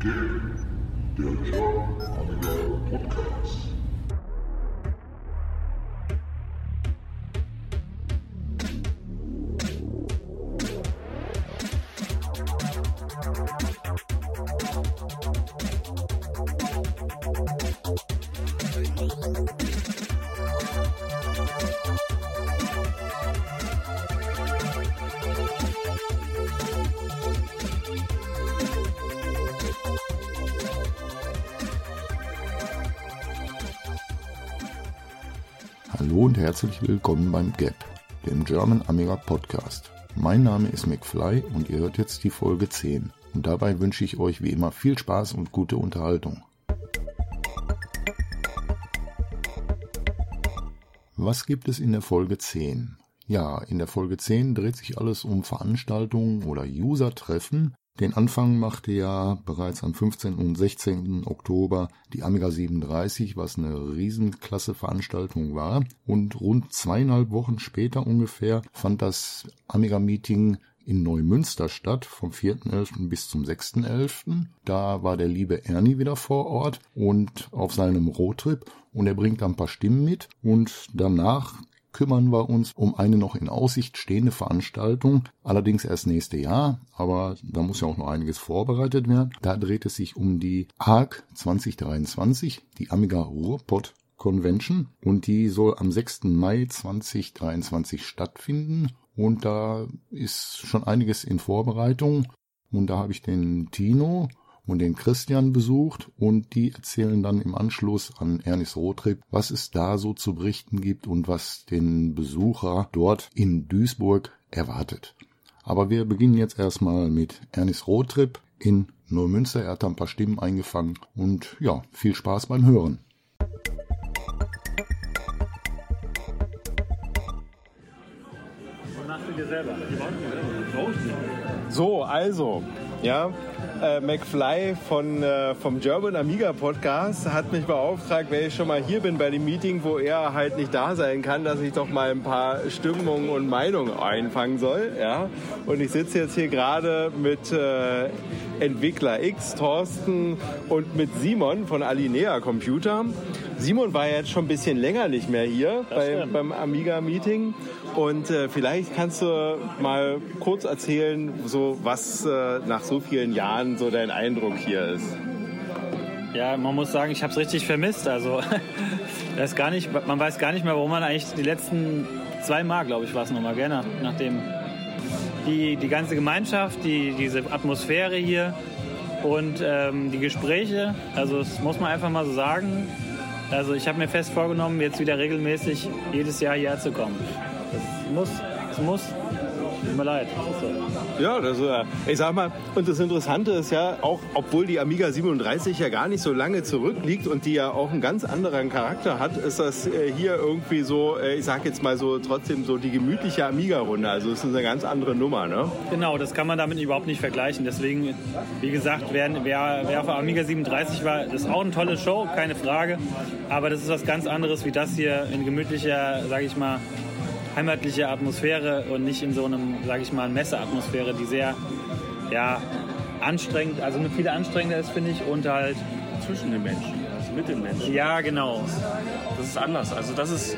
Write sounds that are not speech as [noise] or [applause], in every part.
Der German Amiga Podcast. Herzlich willkommen beim GAP, dem German Amiga Podcast. Mein Name ist McFly und ihr hört jetzt die Folge 10. Und dabei wünsche ich euch wie immer viel Spaß und gute Unterhaltung. Was gibt es in der Folge 10? Ja, in der Folge 10 dreht sich alles um Veranstaltungen oder User-Treffen, den Anfang machte ja bereits am 15. und 16. Oktober die Amiga 37, was eine riesenklasse Veranstaltung war. Und rund zweieinhalb Wochen später ungefähr fand das Amiga-Meeting in Neumünster statt, vom 4.11. bis zum 6.11. Da war der liebe Ernie wieder vor Ort und auf seinem Roadtrip und er bringt ein paar Stimmen mit und danach kümmern wir uns um eine noch in Aussicht stehende Veranstaltung, allerdings erst nächste Jahr, aber da muss ja auch noch einiges vorbereitet werden. Da dreht es sich um die ARC 2023, die Amiga Ruhrpott Convention und die soll am 6. Mai 2023 stattfinden und da ist schon einiges in Vorbereitung und da habe ich den Tino und den Christian besucht und die erzählen dann im Anschluss an Ernis Roadtrip, was es da so zu berichten gibt und was den Besucher dort in Duisburg erwartet. Aber wir beginnen jetzt erstmal mit Ernis Roadtrip in Neumünster. Er hat ein paar Stimmen eingefangen und ja, viel Spaß beim Hören. So, also, ja, äh, McFly von, äh, vom German Amiga Podcast hat mich beauftragt, wenn ich schon mal hier bin bei dem Meeting, wo er halt nicht da sein kann, dass ich doch mal ein paar Stimmungen und Meinungen einfangen soll. Ja? Und ich sitze jetzt hier gerade mit äh, Entwickler X, Thorsten und mit Simon von Alinea Computer. Simon war jetzt schon ein bisschen länger nicht mehr hier bei, beim Amiga Meeting. Und äh, vielleicht kannst du mal kurz erzählen, so was äh, nach so vielen Jahren so dein Eindruck hier ist. Ja, man muss sagen, ich habe es richtig vermisst. Also [laughs] das gar nicht, man weiß gar nicht mehr, warum man eigentlich die letzten zwei Mal, glaube ich, war es nochmal, gerne, nachdem die, die ganze Gemeinschaft, die, diese Atmosphäre hier und ähm, die Gespräche, also das muss man einfach mal so sagen. Also ich habe mir fest vorgenommen, jetzt wieder regelmäßig jedes Jahr hierher zu kommen. Das muss, es muss. Tut mir leid. Das ist so. Ja, das, äh, ich sag mal, und das Interessante ist ja, auch obwohl die Amiga 37 ja gar nicht so lange zurückliegt und die ja auch einen ganz anderen Charakter hat, ist das äh, hier irgendwie so, äh, ich sag jetzt mal so, trotzdem so die gemütliche Amiga-Runde. Also es ist eine ganz andere Nummer, ne? Genau, das kann man damit überhaupt nicht vergleichen. Deswegen, wie gesagt, wer, wer, wer auf der Amiga 37 war, das ist auch eine tolle Show, keine Frage. Aber das ist was ganz anderes wie das hier in gemütlicher, sage ich mal, heimatliche Atmosphäre und nicht in so einem, sage ich mal, Messeatmosphäre, die sehr, ja, anstrengend, also eine viel anstrengender ist, finde ich, und halt, zwischen den Menschen, also mit den Menschen. ja, genau. Das ist anders. Also das ist,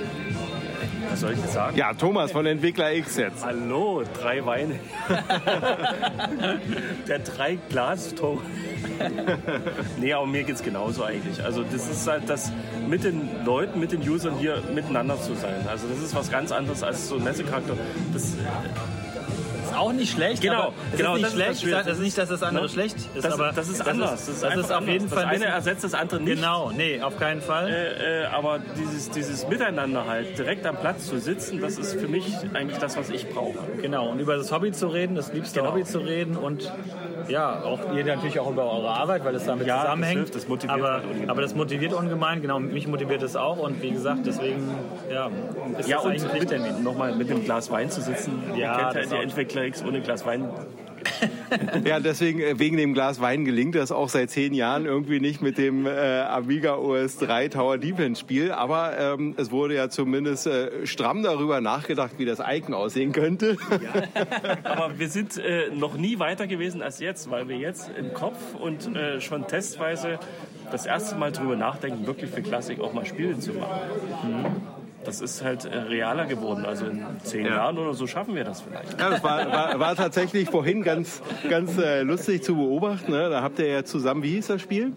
was soll ich jetzt sagen? Ja, Thomas von Entwickler X jetzt. Hallo, drei Weine. [laughs] Der drei Glas Tom. [laughs] nee, aber mir geht's genauso eigentlich. Also das ist halt das mit den Leuten, mit den Usern hier miteinander zu sein. Also das ist was ganz anderes als so ein Messecharakter. Das, Ist auch nicht schlecht, Genau, genau, ist das nicht ist das schlecht. Das ist nicht, dass das andere Ne? schlecht ist, das, aber das ist anders. Das ist, das ist auf jeden anders. Fall Das ein eine ersetzt das andere nicht. Genau, nee, auf keinen Fall. Äh, äh, aber dieses, dieses Miteinander halt, direkt am Platz zu sitzen, das ist für mich eigentlich das, was ich brauche. Genau, und über das Hobby zu reden, das liebste Genau. Hobby zu reden und ja, auch ihr natürlich auch über eure Arbeit, weil es damit Ja, das zusammenhängt. hilft, das motiviert aber, halt aber das motiviert ungemein, genau, mich motiviert es auch und wie gesagt, deswegen ja, ist Ja, das und eigentlich mit, nochmal mit einem Glas Wein zu sitzen. Ja, kennt ja das die. Entwickler X ohne Glas Wein [laughs] Ja, deswegen, äh, wegen dem Glas Wein gelingt das auch seit zehn Jahren irgendwie nicht mit dem äh, Amiga OS 3 Tower Defense Spiel. Aber ähm, es wurde ja zumindest äh, stramm darüber nachgedacht, wie das Icon aussehen könnte. [laughs] Aber wir sind äh, noch nie weiter gewesen als jetzt, weil wir jetzt im Kopf und äh, schon testweise das erste Mal drüber nachdenken, wirklich für Klassik auch mal Spiele zu machen. Das ist halt äh, realer geworden. Also in zehn Ja. Jahren oder so schaffen wir das vielleicht. Ja, das war, war, war tatsächlich vorhin ganz, ganz äh, lustig zu beobachten. Ne? Da habt ihr ja zusammen, wie hieß das Spiel?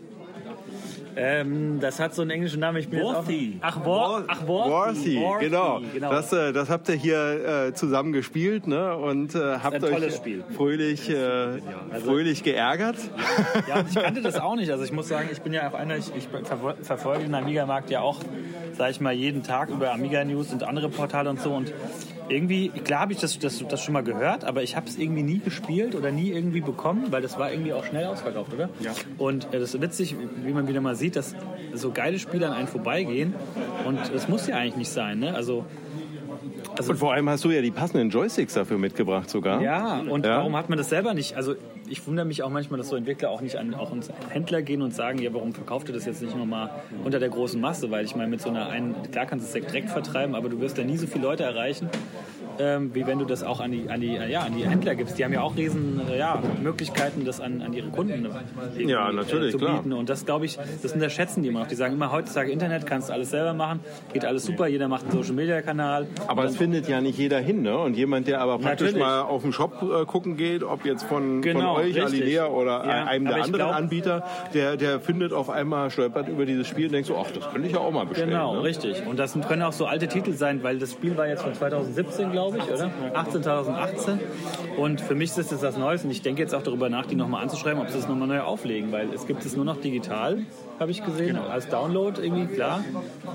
Ähm, das hat so einen englischen Namen. Ich bin jetzt Worthy. Auch, ach, War, ach, Worthy. Worthy, Worthy, genau. genau. Das, äh, das habt ihr hier äh, zusammen gespielt ne? und äh, habt euch Spiel. fröhlich, äh, fröhlich geärgert. Ja, und [laughs] ich kannte das auch nicht. Also ich muss sagen, ich bin ja auch einer, ich, ich verfol- verfolge den Amiga-Markt ja auch, sage ich mal, jeden Tag über Amiga News und andere Portale und so. Und irgendwie, klar habe ich das, das, das schon mal gehört, aber ich habe es irgendwie nie gespielt oder nie irgendwie bekommen, weil das war irgendwie auch schnell ausverkauft, oder? Ja. Und äh, das ist witzig, wie man wieder mal sieht, dass so geile Spiele an einen vorbeigehen. Und das muss ja eigentlich nicht sein, ne? Also, also Und vor allem hast du ja die passenden Joysticks dafür mitgebracht sogar. ja, und Ja. warum hat man das selber nicht? Also ich wundere mich auch manchmal, dass so Entwickler auch nicht an auch uns Händler gehen und sagen, ja, warum verkauft ihr das jetzt nicht nochmal unter der großen Masse? Weil ich meine, mit so einer einen, klar kannst du es direkt vertreiben, aber du wirst da nie so viele Leute erreichen, ähm, wie wenn du das auch an die, an die, ja, an die Händler gibst. Die haben ja auch riesen äh, ja, Möglichkeiten, das an, an ihre Kunden irgendwie, Ja, natürlich, äh, zu klar. bieten. Und das, glaube ich, das unterschätzen die immer noch. Die sagen immer, heutzutage Internet, kannst du alles selber machen, geht alles super, jeder macht einen Social-Media-Kanal. Aber es findet ja nicht jeder hin, ne? Und jemand, der aber praktisch Natürlich. mal auf den Shop äh, gucken geht, ob jetzt von, Genau, von euch, richtig. Alilea oder Ja, einem der anderen glaub- Anbieter, der, der findet auf einmal, stolpert über dieses Spiel und denkt so, ach, das könnte ich ja auch mal bestellen. Genau, ne? richtig. Und das können auch so alte Titel sein, weil das Spiel war jetzt von 2017, glaube ich, oder? 18, 2018. Und für mich ist das was Neues und ich denke jetzt auch darüber nach, die nochmal anzuschreiben, ob sie es nochmal neu auflegen, weil es gibt es nur noch digital, habe ich gesehen, als Download irgendwie, klar.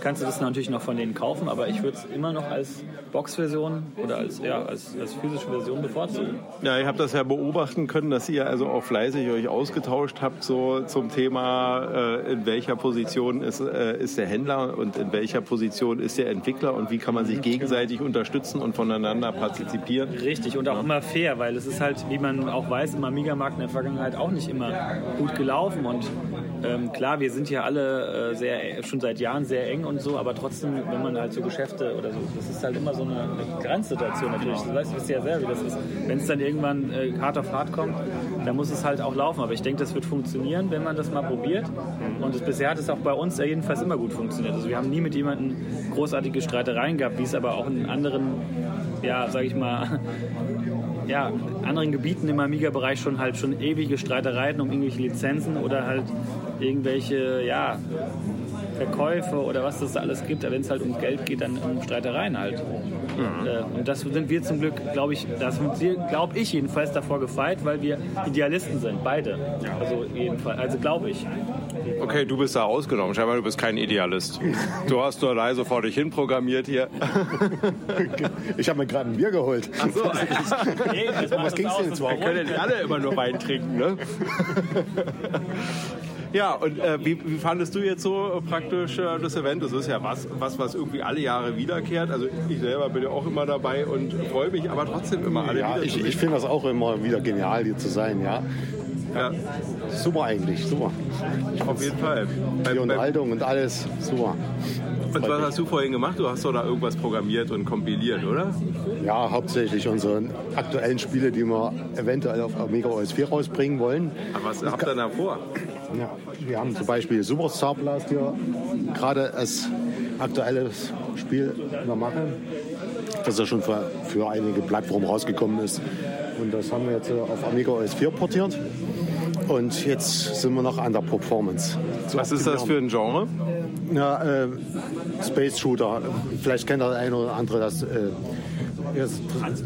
Kannst du das natürlich noch von denen kaufen, aber ich würde es immer noch als Box-Version oder als, ja, als, als physische Version bevorzugen. Ja, ihr habt das ja beobachten können, dass ihr also auch fleißig euch ausgetauscht habt so zum Thema, äh, in welcher Position ist, äh, ist der Händler und in welcher Position ist der Entwickler und wie kann man sich gegenseitig unterstützen und voneinander partizipieren. Richtig und auch immer fair, weil es ist halt, wie man auch weiß, im Amiga-Markt in der Vergangenheit auch nicht immer gut gelaufen. Und ähm, klar, wir sind ja alle äh, sehr, schon seit Jahren sehr eng und so, aber trotzdem, wenn man halt so Geschäfte oder so, das ist halt immer so eine, eine Grenzsituation natürlich. Du weißt, wisst ja selber, wie das ist. Wenn es dann irgendwann äh, hart auf hart kommt, dann muss es halt auch laufen. Aber ich denke, das wird funktionieren, wenn man das mal probiert. Und das, bisher hat es auch bei uns jedenfalls immer gut funktioniert. Also wir haben nie mit jemandem großartige Streitereien gehabt, wie es aber auch in anderen, ja, sag ich mal, ja, anderen Gebieten im Amiga-Bereich schon halt schon ewige Streitereien um irgendwelche Lizenzen oder halt irgendwelche, ja, Verkäufe oder was das da alles gibt. Wenn es halt um Geld geht, dann um Streitereien halt. Äh, Und das sind wir zum Glück, glaube ich, das sind wir, glaube ich jedenfalls davor gefeit, weil wir Idealisten sind, beide. Also jedenfalls, also glaube ich. Okay, du bist da ausgenommen. Scheinbar, du bist kein Idealist. Du hast nur leise vor dich hin programmiert hier. Ich habe mir gerade ein Bier geholt. Ach so, [laughs] macht was ging's aus, denn jetzt überhaupt? Wir können nicht alle immer nur Wein trinken, ne? Ja, und äh, wie, wie fandest du jetzt so praktisch äh, das Event? Das ist ja was, was, was irgendwie alle Jahre wiederkehrt. Also ich selber bin ja auch immer dabei und freue mich aber trotzdem immer alle Ja, wieder ich, ich finde das auch immer wieder genial, hier zu sein. Ja, Ja, super eigentlich, super. auf jeden Fall. Die beim, Unterhaltung und alles, super. und was hast du vorhin gemacht? Du hast doch da irgendwas programmiert und kompiliert, oder? Ja, hauptsächlich unsere aktuellen Spiele, die wir eventuell auf Amiga OS 4 rausbringen wollen. Aber was habt ihr da vor? Ja, wir haben zum Beispiel Superstar Blast hier gerade als aktuelles Spiel in der Mache, das ja schon für, für einige Plattformen rausgekommen ist. Und das haben wir jetzt äh, auf Amiga OS 4 portiert. Und jetzt sind wir noch an der Performance. Was ist das für ein Genre? Ja, äh, Space Shooter. Vielleicht kennt der eine oder andere das. Äh, das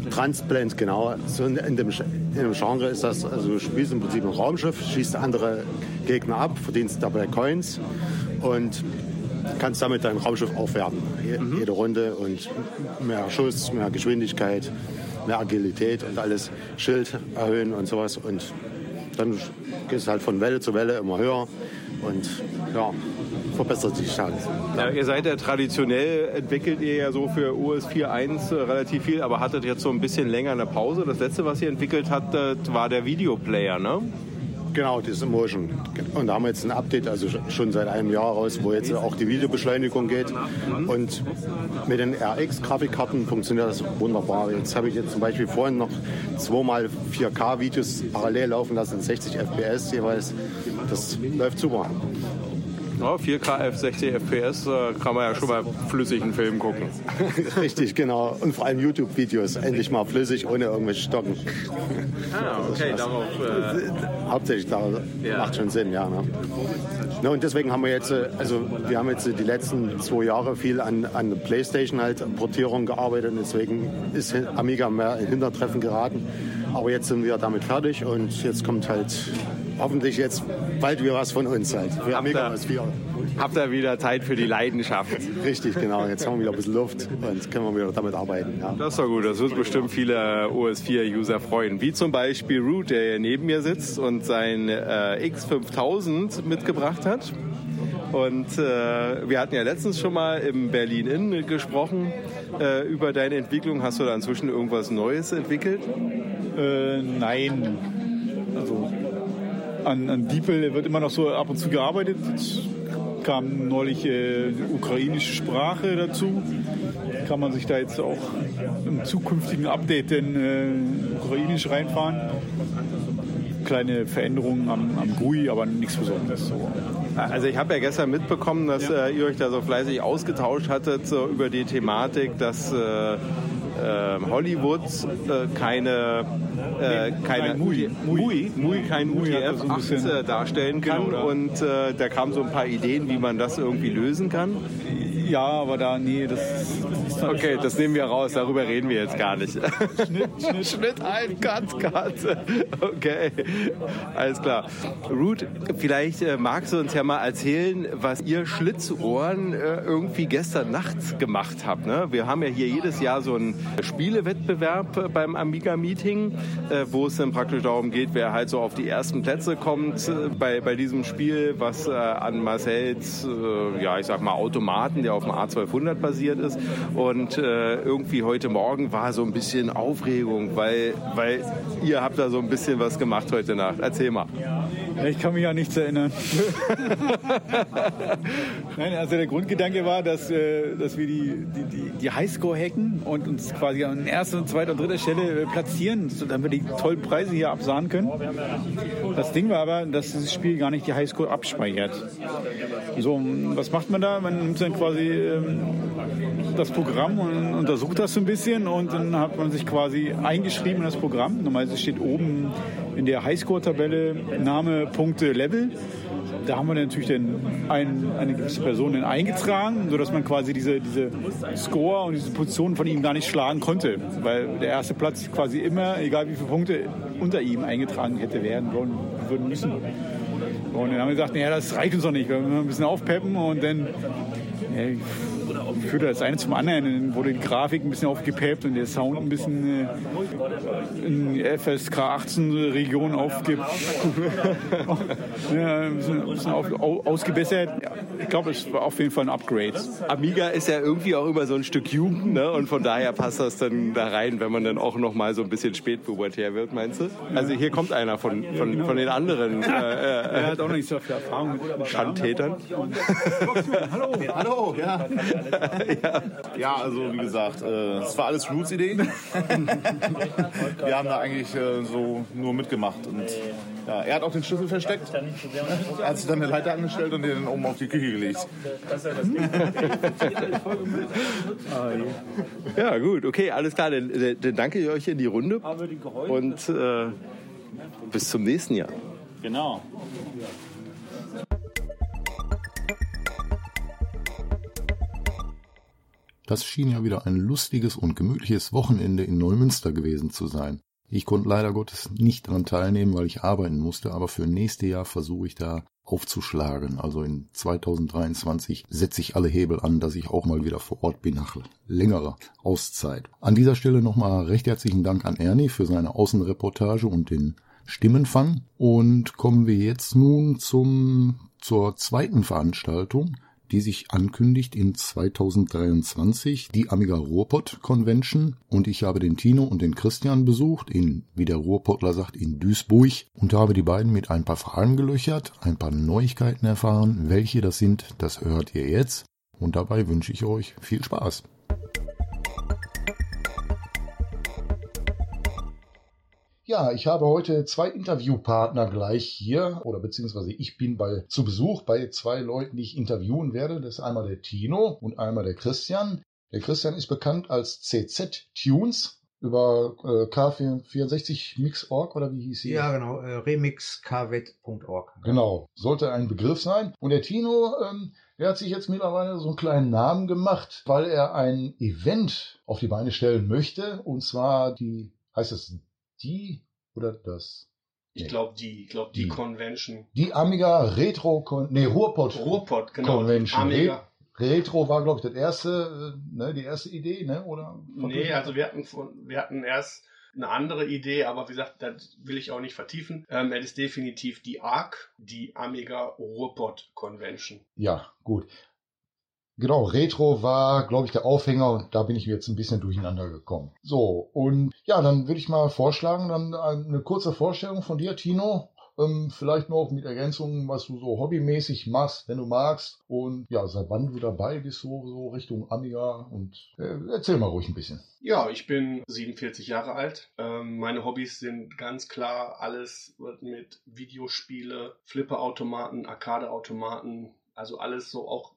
Transplant, genau. So in, in, dem, in dem Genre ist das, also du spielst im Prinzip ein Raumschiff, schießt andere Gegner ab, verdienst dabei Coins und kannst damit dein Raumschiff aufwerten. Je, Jede Runde und mehr Schuss, mehr Geschwindigkeit, mehr Agilität und alles. Schild erhöhen und sowas. Und dann gehst du halt von Welle zu Welle immer höher und ja, verbessert sich halt. Ja, ihr seid ja traditionell, entwickelt ihr ja so für OS 4.1 äh, relativ viel, aber hattet jetzt so ein bisschen länger eine Pause. Das letzte, was ihr entwickelt hattet, war der Videoplayer, ne? Genau, das Immersion. Und da haben wir jetzt ein Update, also schon seit einem Jahr raus, wo jetzt auch die Videobeschleunigung geht. Und mit den RX-Grafikkarten funktioniert das wunderbar. Jetzt habe ich jetzt zum Beispiel vorhin noch zweimal 4K-Videos parallel laufen lassen, 60 FPS jeweils. Das läuft super. Ja, 4K f 60 FPS äh, kann man ja schon mal flüssigen Film gucken. [laughs] Richtig, genau. Und vor allem YouTube-Videos. Endlich mal flüssig, ohne irgendwelche Stocken. Ah, okay, darauf. Äh, Hauptsächlich, da Ja. macht schon Sinn, ja. Ne? Ne, und deswegen haben wir jetzt, äh, also wir haben jetzt die letzten zwei Jahre viel an, an Playstation halt Portierung gearbeitet und deswegen ist Amiga mehr in Hintertreffen geraten. Aber jetzt sind wir damit fertig und jetzt kommt halt hoffentlich jetzt bald wieder was von uns halt. Für ihr- was wir. habt ihr wieder Zeit für die Leidenschaft. Richtig, genau. Jetzt haben wir wieder ein bisschen Luft und können wir wieder damit arbeiten. Ja. Das ist doch gut, das wird bestimmt viele OS4-User freuen. Wie zum Beispiel Root, der hier neben mir sitzt und sein äh, X5000 mitgebracht hat. Und äh, wir hatten ja letztens schon mal im Berlin Inn gesprochen äh, über deine Entwicklung. Hast du da inzwischen irgendwas Neues entwickelt? Äh, nein. Also an, an DeepL wird immer noch so ab und zu gearbeitet. Jetzt kam neulich äh, ukrainische Sprache dazu. Kann man sich da jetzt auch im zukünftigen Update denn äh, ukrainisch reinfahren. Kleine Veränderungen am, am GUI, aber nichts Besonderes. So. Also ich habe ja gestern mitbekommen, dass äh, ihr euch da so fleißig ausgetauscht hattet so über die Thematik, dass äh, äh, Hollywood äh, keine äh, keine Nein, Mui. Mui, Mui. Kein da so ein UTF-8 bisschen- äh, darstellen kann. Genau, und äh, da kamen so ein paar Ideen, wie man das irgendwie lösen kann. Ja, aber da, nee, das Okay, das nehmen wir raus, darüber reden wir jetzt gar nicht. Schnitt, Schnitt, Schnitt ein, Cut, Cut. Okay, alles klar. Ruth, vielleicht äh, magst du uns ja mal erzählen, was ihr Schlitzohren äh, irgendwie gestern Nacht gemacht habt. Ne? Wir haben ja hier jedes Jahr so einen Spielewettbewerb äh, beim Amiga-Meeting, wo es dann praktisch darum geht, wer halt so auf die ersten Plätze kommt bei, bei diesem Spiel, was an Marcells, ja, ich sag mal, Automaten, der auf dem A1200 basiert ist. Und äh, irgendwie heute Morgen war so ein bisschen Aufregung, weil, weil ihr habt da so ein bisschen was gemacht heute Nacht. Erzähl mal. Ich kann mich an nichts erinnern. [laughs] Nein, also der Grundgedanke war, dass, äh, dass wir die, die, die, die Highscore hacken und uns quasi an erster, zweiter und dritter Stelle äh, platzieren, so damit wir die tollen Preise hier absahen können. Das Ding war aber, dass dieses Spiel gar nicht die Highscore abspeichert. So, was macht man da? Man nimmt dann quasi ähm, das Programm und untersucht das so ein bisschen und dann hat man sich quasi eingeschrieben in das Programm. Normalerweise steht oben in der Highscore-Tabelle Name, Punkte, Level. Da haben wir natürlich dann ein, eine gewisse Person dann eingetragen, sodass man quasi diese, diese Score und diese Position von ihm gar nicht schlagen konnte. Weil der erste Platz quasi immer, egal wie viele Punkte, unter ihm eingetragen hätte werden wollen, würden müssen. Und dann haben wir gesagt, naja, das reicht uns doch nicht. Wir müssen ein bisschen aufpeppen und dann ja, führte das eine zum anderen. Dann wurde die Grafik ein bisschen aufgepeppt und der Sound ein bisschen äh, in FSK 18 Region aufge [laughs] ja, ein bisschen, ein bisschen auf, au, ausgebessert. Ja, ich glaube, es war auf jeden Fall ein Upgrade. Amiga ist ja irgendwie auch immer so ein Stück Jugend, ne? Und von daher passt das dann da rein, wenn man dann auch noch mal so ein bisschen spätpubertär wird, meinst du? Also hier kommt einer von, von, von den anderen äh, Er äh, hat auch noch nicht so viel Erfahrung mit Schandtätern. [laughs] Hallo. Hallo, ja. [laughs] ja. also wie gesagt, äh, es war alles Roots Idee. [laughs] Wir haben da eigentlich äh, so nur mitgemacht. Und ja, er hat auch den Schlüssel versteckt. Er hat sich dann eine Leiter angestellt und den oben auf die Küche gelegt. [laughs] Ja, gut, okay, alles klar. Dann, dann dann danke ich euch in die Runde und äh, bis zum nächsten Jahr. Genau. Das schien ja wieder ein lustiges und gemütliches Wochenende in Neumünster gewesen zu sein. Ich konnte leider Gottes nicht daran teilnehmen, weil ich arbeiten musste, aber für nächste Jahr versuche ich da aufzuschlagen. Also in 2023 setze ich alle Hebel an, dass ich auch mal wieder vor Ort bin nach längerer Auszeit. An dieser Stelle nochmal recht herzlichen Dank an Ernie für seine Außenreportage und den Stimmenfang. Und kommen wir jetzt nun zum, zur zweiten Veranstaltung, die sich ankündigt in 2023, die Amiga Ruhrpott Convention. Und ich habe den Tino und den Christian besucht, in, wie der Ruhrpottler sagt, in Duisburg und habe die beiden mit ein paar Fragen gelöchert, ein paar Neuigkeiten erfahren. Welche das sind, das hört ihr jetzt. Und dabei wünsche ich euch viel Spaß. Ja, ich habe heute zwei Interviewpartner gleich hier, oder beziehungsweise ich bin bei, zu Besuch bei zwei Leuten, die ich interviewen werde. Das ist einmal der Tino und einmal der Christian. Der Christian ist bekannt als CZ Tunes über äh, K64 Mix.org oder wie hieß sie? Ja, genau, äh, remixkvet.org. Genau, sollte ein Begriff sein. Und der Tino, ähm, der hat sich jetzt mittlerweile so einen kleinen Namen gemacht, weil er ein Event auf die Beine stellen möchte. Und zwar die, heißt es die oder das? Ich glaube die, ich glaube die, Die. Convention. Die Amiga Retro, Con nee, Ruhrpott Ruhrpott, genau. Convention. Amiga. Retro war, glaube ich, das erste, äh, ne, die erste Idee, ne? Oder? Nee, also wir hatten, von, wir hatten erst eine andere Idee, aber wie gesagt, das will ich auch nicht vertiefen. Ähm, es ist definitiv die ARC, die Amiga Ruhrpott Convention. Ja, gut. Genau, Retro war, glaube ich, der Aufhänger und da bin ich jetzt ein bisschen durcheinander gekommen. So, und ja, dann würde ich mal vorschlagen, dann eine kurze Vorstellung von dir, Tino. Ähm, vielleicht noch mit Ergänzungen, was du so hobbymäßig machst, wenn du magst. Und ja, seit wann du dabei bist, so, so Richtung Amiga. Und äh, erzähl mal ruhig ein bisschen. Ja, ich bin 47 Jahre alt. Ähm, meine Hobbys sind ganz klar alles mit Videospiele, Flipperautomaten, Arcadeautomaten, also alles so auch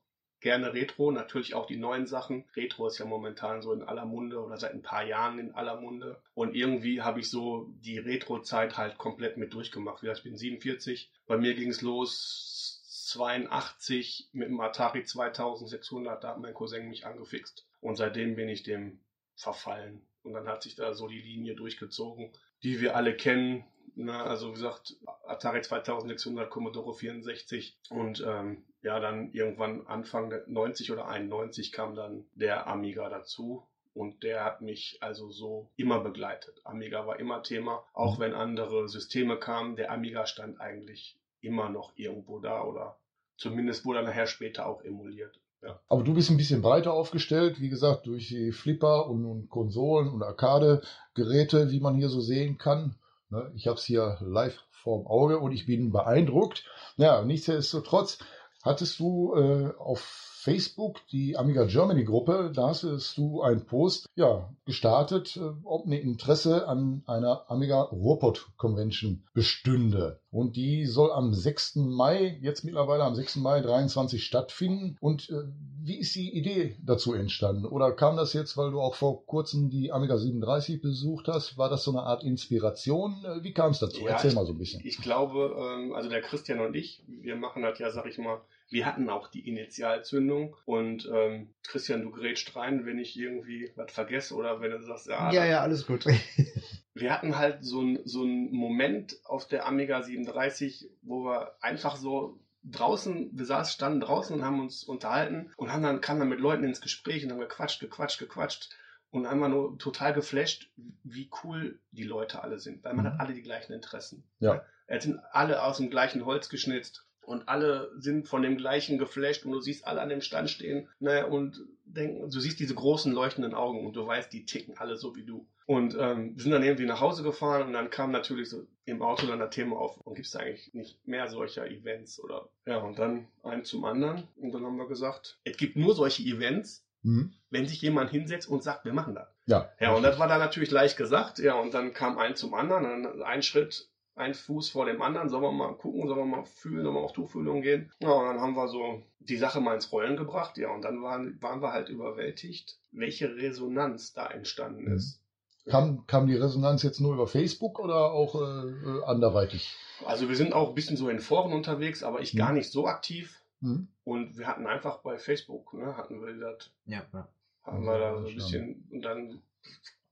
gerne Retro, natürlich auch die neuen Sachen. Retro ist ja momentan so in aller Munde oder seit ein paar Jahren in aller Munde. Und irgendwie habe ich so die Retro-Zeit halt komplett mit durchgemacht. Wie gesagt, ich bin 47. Bei mir ging es los 82 mit dem Atari 2600. Da hat mein Cousin mich angefixt. Und seitdem bin ich dem verfallen. Und dann hat sich da so die Linie durchgezogen, die wir alle kennen. Na, also wie gesagt, Atari 2600, Commodore 64 und ähm, ja, dann irgendwann Anfang der 90 oder 91 kam dann der Amiga dazu und der hat mich also so immer begleitet. Amiga war immer Thema, auch wenn andere Systeme kamen, der Amiga stand eigentlich immer noch irgendwo da oder zumindest wurde er nachher später auch emuliert. Ja. Aber du bist ein bisschen breiter aufgestellt, wie gesagt, durch die Flipper und, und Konsolen und Arcade-Geräte, wie man hier so sehen kann. Ne, Ich habe es hier live vorm Auge und ich bin beeindruckt. Ja, nichtsdestotrotz hattest du äh, auf Facebook die Amiga Germany Gruppe, da hast du einen Post ja, gestartet, äh, ob ein Interesse an einer Amiga Ruhrpott Convention bestünde. Und die soll am 6. Mai, jetzt mittlerweile am 6. Mai 23 stattfinden. Und äh, wie ist die Idee dazu entstanden? Oder kam das jetzt, weil du auch vor kurzem die Amiga 37 besucht hast? War das so eine Art Inspiration? Äh, Wie kam es dazu? Ja, Erzähl ich- mal so ein bisschen. Ich glaube, ähm, also der Christian und ich, wir machen das ja, sag ich mal, wir hatten auch die Initialzündung und ähm, Christian, du grätscht rein, wenn ich irgendwie was vergesse oder wenn du sagst, ja, Ja, ja, alles gut. [laughs] wir hatten halt so einen so einen Moment auf der Amiga 37, wo wir einfach so draußen, wir saßen, standen draußen und haben uns unterhalten und haben dann, kamen dann mit Leuten ins Gespräch und haben gequatscht, gequatscht, gequatscht und einmal nur total geflasht, wie cool die Leute alle sind, weil man Mhm. hat alle die gleichen Interessen. Ja. Es sind alle aus dem gleichen Holz geschnitzt und alle sind von dem gleichen geflasht und du siehst alle an dem Stand stehen ne, und denken, du siehst diese großen leuchtenden Augen und du weißt, die ticken alle so wie du. Und ähm, wir sind dann irgendwie nach Hause gefahren und dann kam natürlich so im Auto dann das Thema auf, und gibt es eigentlich nicht mehr solcher Events oder ja und dann ein zum anderen und dann haben wir gesagt, es gibt nur solche Events, Hm? wenn sich jemand hinsetzt und sagt, wir machen das. Ja. Ja, und das war dann natürlich leicht gesagt. Ja, und dann kam ein zum anderen, dann ein Schritt, ein Fuß vor dem anderen. Sollen wir mal gucken, sollen wir mal fühlen, sollen wir auf Tuchfühlung gehen? Ja, und dann haben wir so die Sache mal ins Rollen gebracht. Ja, und dann waren, waren wir halt überwältigt, welche Resonanz da entstanden Mhm. ist. Kam, kam die Resonanz jetzt nur über Facebook oder auch äh, äh, anderweitig? Also wir sind auch ein bisschen so in Foren unterwegs, aber ich Mhm. gar nicht so aktiv. Hm? Und wir hatten einfach bei Facebook, ne, hatten wir das ja, ja. haben wir da so ein bisschen und dann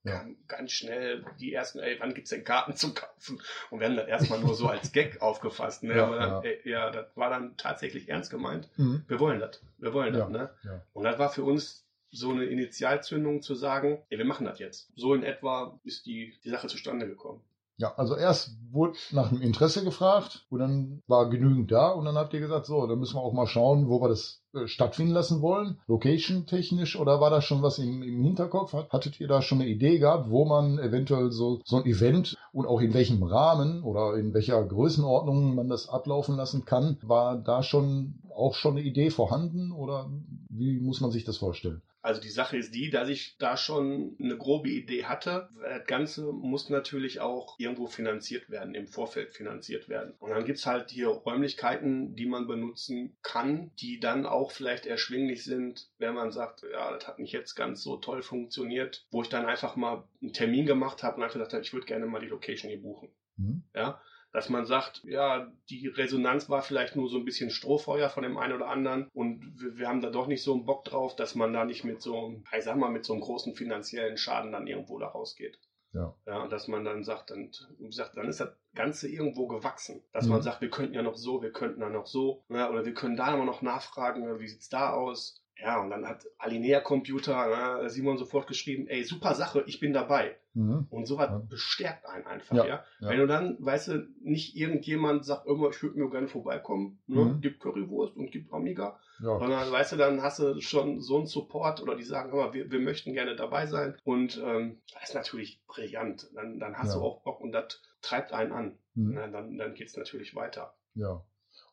Ja. ganz schnell die ersten, ey, wann gibt's denn Karten zu kaufen? Und wir haben das erstmal nur so als Gag aufgefasst, ne? Ja, Aber dann, ja. Ey, ja, das war dann tatsächlich ernst gemeint. Hm? Wir wollen das, wir wollen das, ne? Und das war für uns so eine Initialzündung zu sagen, ey, wir machen das jetzt. So in etwa ist die, die Sache zustande gekommen. Ja, also erst wurde nach dem Interesse gefragt und dann war genügend da und dann habt ihr gesagt, so, dann müssen wir auch mal schauen, wo wir das stattfinden lassen wollen, location technisch oder war da schon was im, im Hinterkopf? Hat, hattet ihr da schon eine Idee gehabt, wo man eventuell so, so ein Event und auch in welchem Rahmen oder in welcher Größenordnung man das ablaufen lassen kann? War da schon auch schon eine Idee vorhanden oder wie muss man sich das vorstellen? Also die Sache ist die, dass ich da schon eine grobe Idee hatte. Das Ganze muss natürlich auch irgendwo finanziert werden, im Vorfeld finanziert werden. Und dann gibt's halt hier Räumlichkeiten, die man benutzen kann, die dann auch vielleicht erschwinglich sind, wenn man sagt, ja, das hat nicht jetzt ganz so toll funktioniert, wo ich dann einfach mal einen Termin gemacht habe und einfach gesagt habe, ich würde gerne mal die Location hier buchen. Mhm. Ja, dass man sagt, ja, die Resonanz war vielleicht nur so ein bisschen Strohfeuer von dem einen oder anderen und wir, wir haben da doch nicht so einen Bock drauf, dass man da nicht mit so, einem, ich sag mal, mit so einem großen finanziellen Schaden dann irgendwo da rausgeht. Ja. Ja, und dass man dann sagt, dann, gesagt, dann ist das Ganze irgendwo gewachsen. Dass Mhm. man sagt, wir könnten ja noch so, wir könnten ja noch so, ja, oder wir können da immer noch nachfragen, wie sieht's da aus? Ja, und dann hat Alinea Computer, ne, Simon sofort geschrieben, ey, super Sache, ich bin dabei. Mhm. Und sowas Ja. bestärkt einen einfach, Ja, ja. Wenn du dann, weißt du, nicht irgendjemand sagt, irgendwann, ich würde mir gerne vorbeikommen, ne? Mhm. gibt Currywurst und gibt Amiga, Ja. sondern, weißt du, dann hast du schon so einen Support oder die sagen, hör mal, wir, wir möchten gerne dabei sein und ähm, das ist natürlich brillant. Dann, dann hast du auch Bock und das treibt einen an. Mhm. Na, dann dann geht's natürlich weiter. Ja.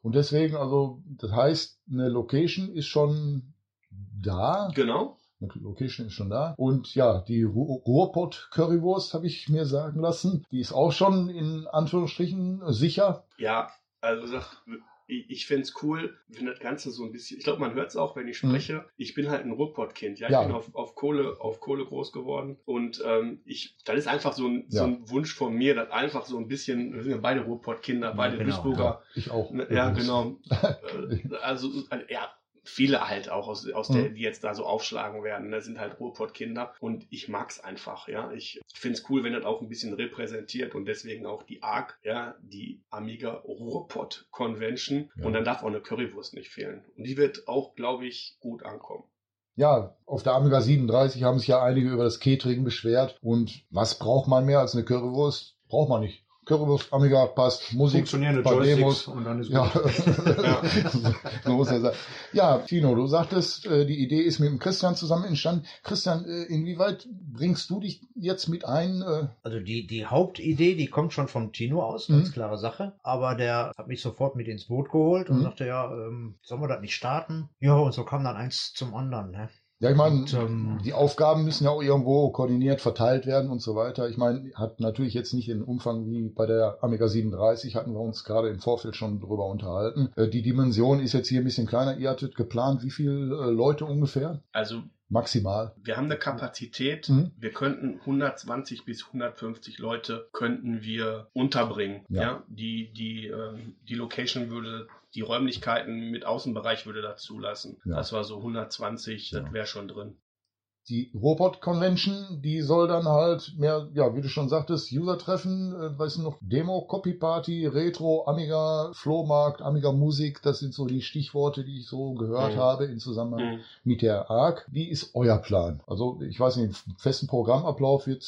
Und deswegen, also, das heißt, eine Location ist schon da. Genau. Eine Location ist schon da. Und ja, die Ru- Ruhrpott Currywurst habe ich mir sagen lassen. Die ist auch schon in Anführungsstrichen sicher. Ja, also sag, ich, ich finde es cool, wenn das Ganze so ein bisschen, ich glaube, man hört es auch, wenn ich spreche. Ich bin halt ein Ruhrpott-Kind, ja. Ich Mhm. Ja. bin auf, auf, Kohle, auf Kohle groß geworden. Und ähm, ich, das ist einfach so ein, so Ja. ein Wunsch von mir, dass einfach so ein bisschen, wir sind ja beide Ruhrpott-Kinder, beide genau, Duisburger. Ich auch. Ja, genau. [laughs] Äh, also, also, ja, viele halt auch aus, aus der, Mhm. die jetzt da so aufschlagen werden, ne, sind halt Ruhrpott-Kinder und ich mag's einfach, ja. Ich find's cool, wenn das auch ein bisschen repräsentiert und deswegen auch die ARC, ja, die Amiga Ruhrpott Convention Ja. und dann darf auch eine Currywurst nicht fehlen. Und die wird auch, glaube ich, gut ankommen. Ja, auf der Amiga 37 haben sich ja einige über das Catering beschwert. Und was braucht man mehr als eine Currywurst? Braucht man nicht. Currywurst, Amiga, passt, Musik, Funktionierende Joysticks Demos. und dann ist Ja, gut. [laughs] so muss er sein. Ja, Tino, du sagtest, äh, die Idee ist mit dem Christian zusammen entstanden. Christian, äh, inwieweit bringst du dich jetzt mit ein? äh, Also die, die Hauptidee, die kommt schon vom Tino aus, ganz Mhm. klare Sache. Aber der hat mich sofort mit ins Boot geholt und Mhm. sagte, ja, ähm, sollen wir das nicht starten? Ja, und so kam dann eins zum anderen. Ne? Ja, ich meine, ähm, die Aufgaben müssen ja auch irgendwo koordiniert verteilt werden und so weiter. Ich meine, hat natürlich jetzt nicht den Umfang wie bei der Amiga 37, hatten wir uns gerade im Vorfeld schon drüber unterhalten. Äh, Die Dimension ist jetzt hier ein bisschen kleiner. Ihr hattet geplant, wie viele äh, Leute ungefähr? Also Maximal. wir haben eine Kapazität, Mhm. wir könnten 120 bis 150 Leute könnten wir unterbringen. Ja. Ja, die die ähm, die Location würde die Räumlichkeiten mit Außenbereich würde das zulassen. Ja. Das war so 120, Ja. das wäre schon drin. Die Robot Convention, die soll dann halt mehr, ja, wie du schon sagtest, User-Treffen, äh, weißt du noch, Demo, Copy Party, Retro, Amiga, Flohmarkt, Amiga Musik, das sind so die Stichworte, die ich so gehört Mhm. habe im Zusammenhang Mhm. mit der ARC. Wie ist euer Plan? Also ich weiß nicht, einen festen Programmablauf wird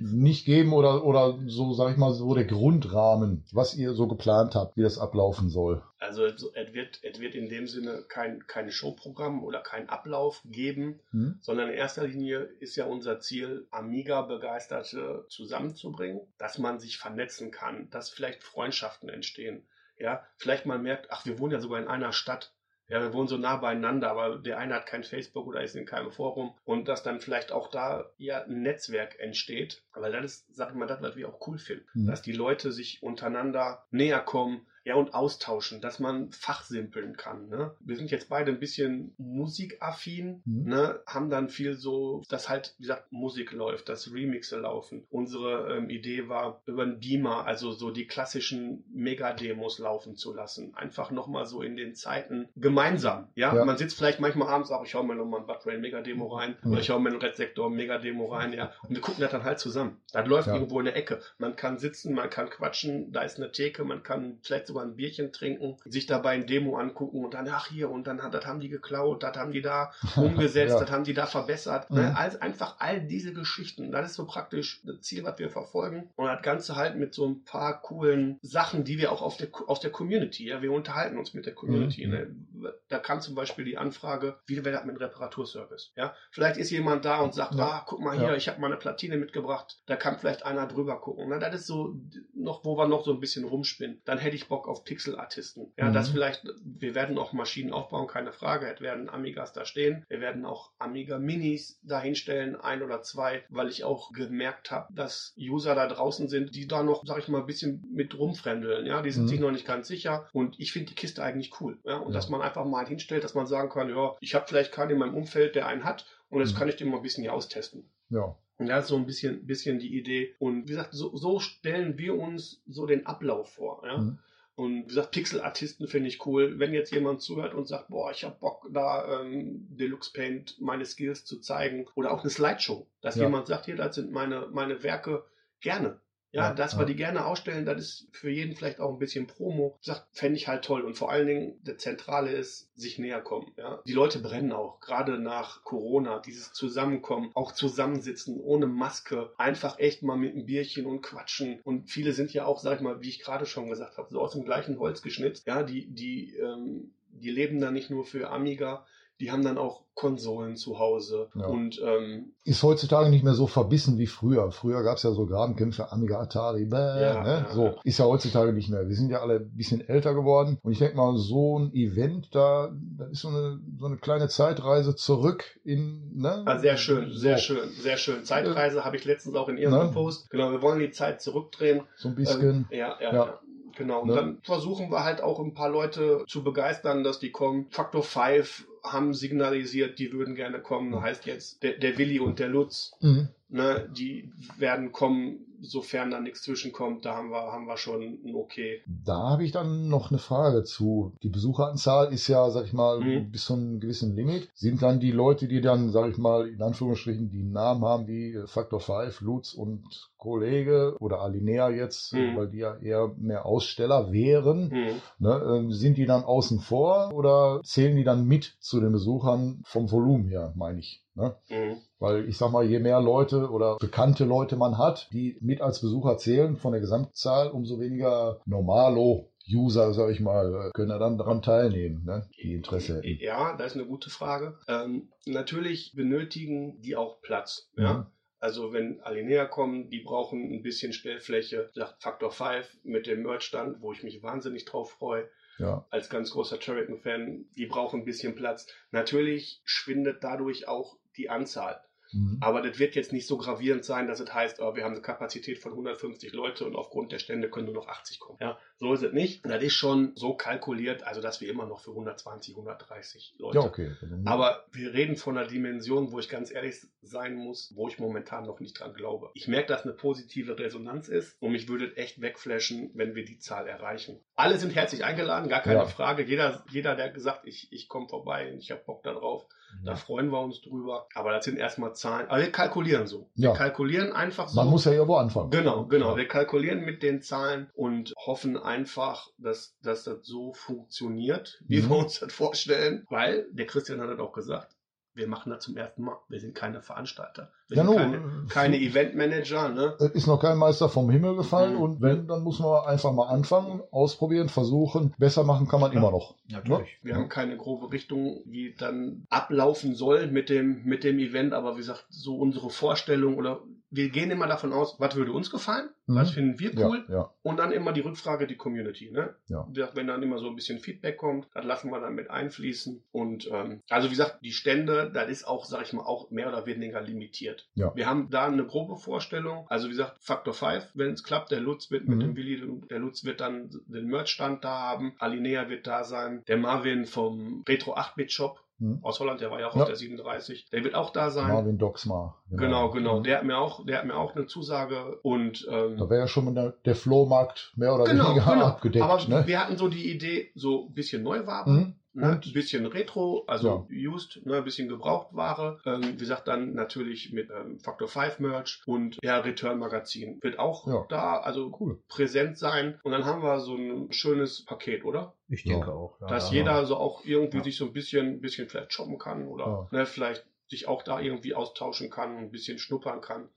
nicht geben oder, oder so, sag ich mal, so der Grundrahmen, was ihr so geplant habt, wie das ablaufen soll. Also es wird, es wird in dem Sinne kein, kein Showprogramm oder kein Ablauf geben, Hm? sondern in erster Linie ist ja unser Ziel, Amiga-Begeisterte zusammenzubringen, dass man sich vernetzen kann, dass vielleicht Freundschaften entstehen. Ja, vielleicht man merkt, ach, wir wohnen ja sogar in einer Stadt. Ja, wir wohnen so nah beieinander, aber der eine hat kein Facebook oder ist in keinem Forum und dass dann vielleicht auch da ja ein Netzwerk entsteht. Weil das ist, sag ich mal, das, was wir auch cool finden. Mhm. Dass die Leute sich untereinander näher kommen, ja, und austauschen, dass man fachsimpeln kann. Ne? Wir sind jetzt beide ein bisschen musikaffin, Mhm. ne? haben dann viel so, dass halt, wie gesagt, Musik läuft, dass Remixe laufen. Unsere ähm, Idee war, über einen Beamer, also so die klassischen Megademos laufen zu lassen. Einfach nochmal so in den Zeiten gemeinsam. Ja? Ja. man sitzt vielleicht manchmal abends auch, ich hau mir nochmal ein Bud Rain Megademo rein Mhm. oder ich hau mir ein Red Sector Megademo rein, ja. Und wir gucken das dann halt zusammen. Das läuft Ja. irgendwo in der Ecke. Man kann sitzen, man kann quatschen, da ist eine Theke, man kann vielleicht sogar sogar ein Bierchen trinken, sich dabei ein Demo angucken und dann, ach hier, und dann hat, das haben die geklaut, das haben die da [laughs] umgesetzt, Ja. das haben die da verbessert. Mhm. Ne? Also einfach all diese Geschichten. Das ist so praktisch das Ziel, was wir verfolgen. Und das Ganze halt mit so ein paar coolen Sachen, die wir auch auf der, aus der Community, ja, wir unterhalten uns mit der Community. Mhm. Ne? Da kam zum Beispiel die Anfrage, wie wäre das mit Reparaturservice? Ja? Vielleicht ist jemand da und sagt, Ja. ah, guck mal hier, Ja. ich habe mal eine Platine mitgebracht, da kann vielleicht einer drüber gucken. Na, das ist so noch, wo wir noch so ein bisschen rumspinnen. Dann hätte ich Bock auf Pixel-Artisten. Ja, Mhm. das vielleicht, wir werden auch Maschinen aufbauen, keine Frage. Es werden Amigas da stehen. Wir werden auch Amiga Minis da hinstellen, ein oder zwei, weil ich auch gemerkt habe, dass User da draußen sind, die da noch, sag ich mal, ein bisschen mit rumfremdeln. Ja, die sind Mhm. sich noch nicht ganz sicher. Und ich finde die Kiste eigentlich cool. Ja, und Ja. dass man einfach mal hinstellt, dass man sagen kann, ja, ich habe vielleicht keinen in meinem Umfeld, der einen hat. Und jetzt Mhm. kann ich den mal ein bisschen hier austesten. Ja. Und das ist so ein bisschen, bisschen die Idee. Und wie gesagt, so, so stellen wir uns so den Ablauf vor. Ja? Mhm. Und wie gesagt, Pixel-Artisten finde ich cool. Wenn jetzt jemand zuhört und sagt, boah, ich habe Bock, da ähm, Deluxe Paint meine Skills zu zeigen. Oder auch eine Slideshow. Dass Ja. jemand sagt, hier, das sind meine, meine Werke gerne. Ja, Ja, dass ja. wir die gerne ausstellen, das ist für jeden vielleicht auch ein bisschen Promo. Sagt, fände ich halt toll. Und vor allen Dingen, der Zentrale ist, sich näher kommen. Ja? Die Leute brennen auch, gerade nach Corona, dieses Zusammenkommen, auch zusammensitzen, ohne Maske, einfach echt mal mit einem Bierchen und quatschen. Und viele sind ja auch, sag ich mal, wie ich gerade schon gesagt habe, so aus dem gleichen Holz geschnitzt. Ja, die, die, ähm, die leben da nicht nur für Amiga, die haben dann auch Konsolen zu Hause. Ja. Und ähm, Ist heutzutage nicht mehr so verbissen wie früher. Früher gab es ja so Grabenkämpfe, Amiga, Atari, bäh, Ja, ne? ja, so ist ja heutzutage nicht mehr. Wir sind ja alle ein bisschen älter geworden und ich denke mal, so ein Event da, das ist so eine, so eine kleine Zeitreise zurück in, ne? Ah, sehr schön, sehr schön, sehr schön. Zeitreise habe ich letztens auch in Ihrem Ne? Post. Genau, wir wollen die Zeit zurückdrehen. So ein bisschen. Ähm, ja, ja, Ja. Genau. Und Ne? dann versuchen wir halt auch ein paar Leute zu begeistern, dass die kommen. Factor 5 haben signalisiert, die würden gerne kommen. Heißt jetzt, der, der Willi und der Lutz, Mhm. ne, die werden kommen, sofern da nichts zwischenkommt. Da haben wir, haben wir schon ein Okay. Da habe ich dann noch eine Frage zu. Die Besucheranzahl ist ja, sag ich mal, Mhm. bis zu einem gewissen Limit. Sind dann die Leute, die dann, sag ich mal, in Anführungsstrichen die Namen haben wie Factor 5, Lutz und Kollege oder Alinea jetzt, Mhm. weil die ja eher mehr Aussteller wären, Hm. ne, ähm, sind die dann außen vor oder zählen die dann mit zu den Besuchern vom Volumen her, meine ich. Ne? Hm. Weil ich sag mal, je mehr Leute oder bekannte Leute man hat, die mit als Besucher zählen von der Gesamtzahl, umso weniger normalo User, sag ich mal, können da dann daran teilnehmen, ne? die Interesse hätten. Ja, das ist eine gute Frage. Ähm, natürlich benötigen die auch Platz. Ja? Mhm. Also wenn Alinea kommen, die brauchen ein bisschen Stellfläche. Sagt Factor 5 mit dem Merch-Stand, wo ich mich wahnsinnig drauf freue. Ja, Als ganz großer Turrican-Fan, die brauchen ein bisschen Platz. Natürlich schwindet dadurch auch die Anzahl. mhm. Aber das wird jetzt nicht so gravierend sein, dass es heißt, oh, wir haben eine Kapazität von 150 Leute und aufgrund der Stände können nur noch 80 kommen. Ja, so ist es nicht. Das ist schon so kalkuliert, also dass wir immer noch für 120, 130 Leute. ja okay. Aber wir reden von einer Dimension, wo ich ganz ehrlich sein muss, wo ich momentan noch nicht dran glaube. Ich merke, dass eine positive Resonanz ist und mich würde echt wegflashen, wenn wir die Zahl erreichen. Alle sind herzlich eingeladen, gar keine Ja. Frage. Jeder, jeder, der gesagt, ich, ich komme vorbei und ich habe Bock darauf, da freuen wir uns drüber. Aber das sind erstmal Zahlen. Aber wir kalkulieren so. Ja. Wir kalkulieren einfach so. Man muss ja irgendwo anfangen. Genau, genau. Ja. Wir kalkulieren mit den Zahlen und hoffen einfach, dass, dass das so funktioniert, wie Mhm. wir uns das vorstellen. Weil der Christian hat das auch gesagt. Wir machen das zum ersten Mal. Wir sind keine Veranstalter. Wir Ja, sind nun, keine, äh, keine [laughs] Eventmanager. Ne? Es ist noch kein Meister vom Himmel gefallen Mhm. und wenn, dann muss man einfach mal anfangen, ausprobieren, versuchen. Besser machen kann man immer noch. Natürlich. Wir haben keine grobe Richtung, wie dann ablaufen soll mit dem, mit dem Event. Aber wie gesagt, so unsere Vorstellung oder wir gehen immer davon aus, was würde uns gefallen? Mhm. Was finden wir Ja, cool? ja. Und dann immer die Rückfrage, die Community. Ne? Ja. Wenn dann immer so ein bisschen Feedback kommt, das lassen wir dann mit einfließen. Und ähm, also wie gesagt, die Stände, das ist auch, sag ich mal, auch mehr oder weniger limitiert. Ja. Wir haben da eine grobe Vorstellung. Also wie gesagt, Faktor 5, wenn es klappt, der Lutz wird mit Mhm. dem Willi, der Lutz wird dann den Merch-Stand da haben, Alinea wird da sein, der Marvin vom Retro 8-Bit-Shop Mhm. aus Holland, der war ja auch Ja. auf der 37, der wird auch da sein. Marvin Doxmar. Genau, genau. Mhm. Der hat mir auch, der hat mir auch eine Zusage und ähm, Da wäre ja schon mal der, der Flohmarkt mehr oder genau, weniger genau. abgedeckt. Aber ne? wir hatten so die Idee, so ein bisschen Neuwaben, Mhm. Ne? Ein bisschen Retro, also used, ne? ein bisschen Gebrauchtware. Ähm, wie gesagt, dann natürlich mit ähm, Factor 5 Merch und ja, Return Magazin wird auch Ja. da, also Cool. präsent sein. Und dann haben wir so ein schönes Paket, oder? Ich denke Ja. auch. Ja, Dass ja. jeder so auch irgendwie Ja. sich so ein bisschen, bisschen vielleicht shoppen kann oder ne, vielleicht sich auch da irgendwie austauschen kann, ein bisschen schnuppern kann.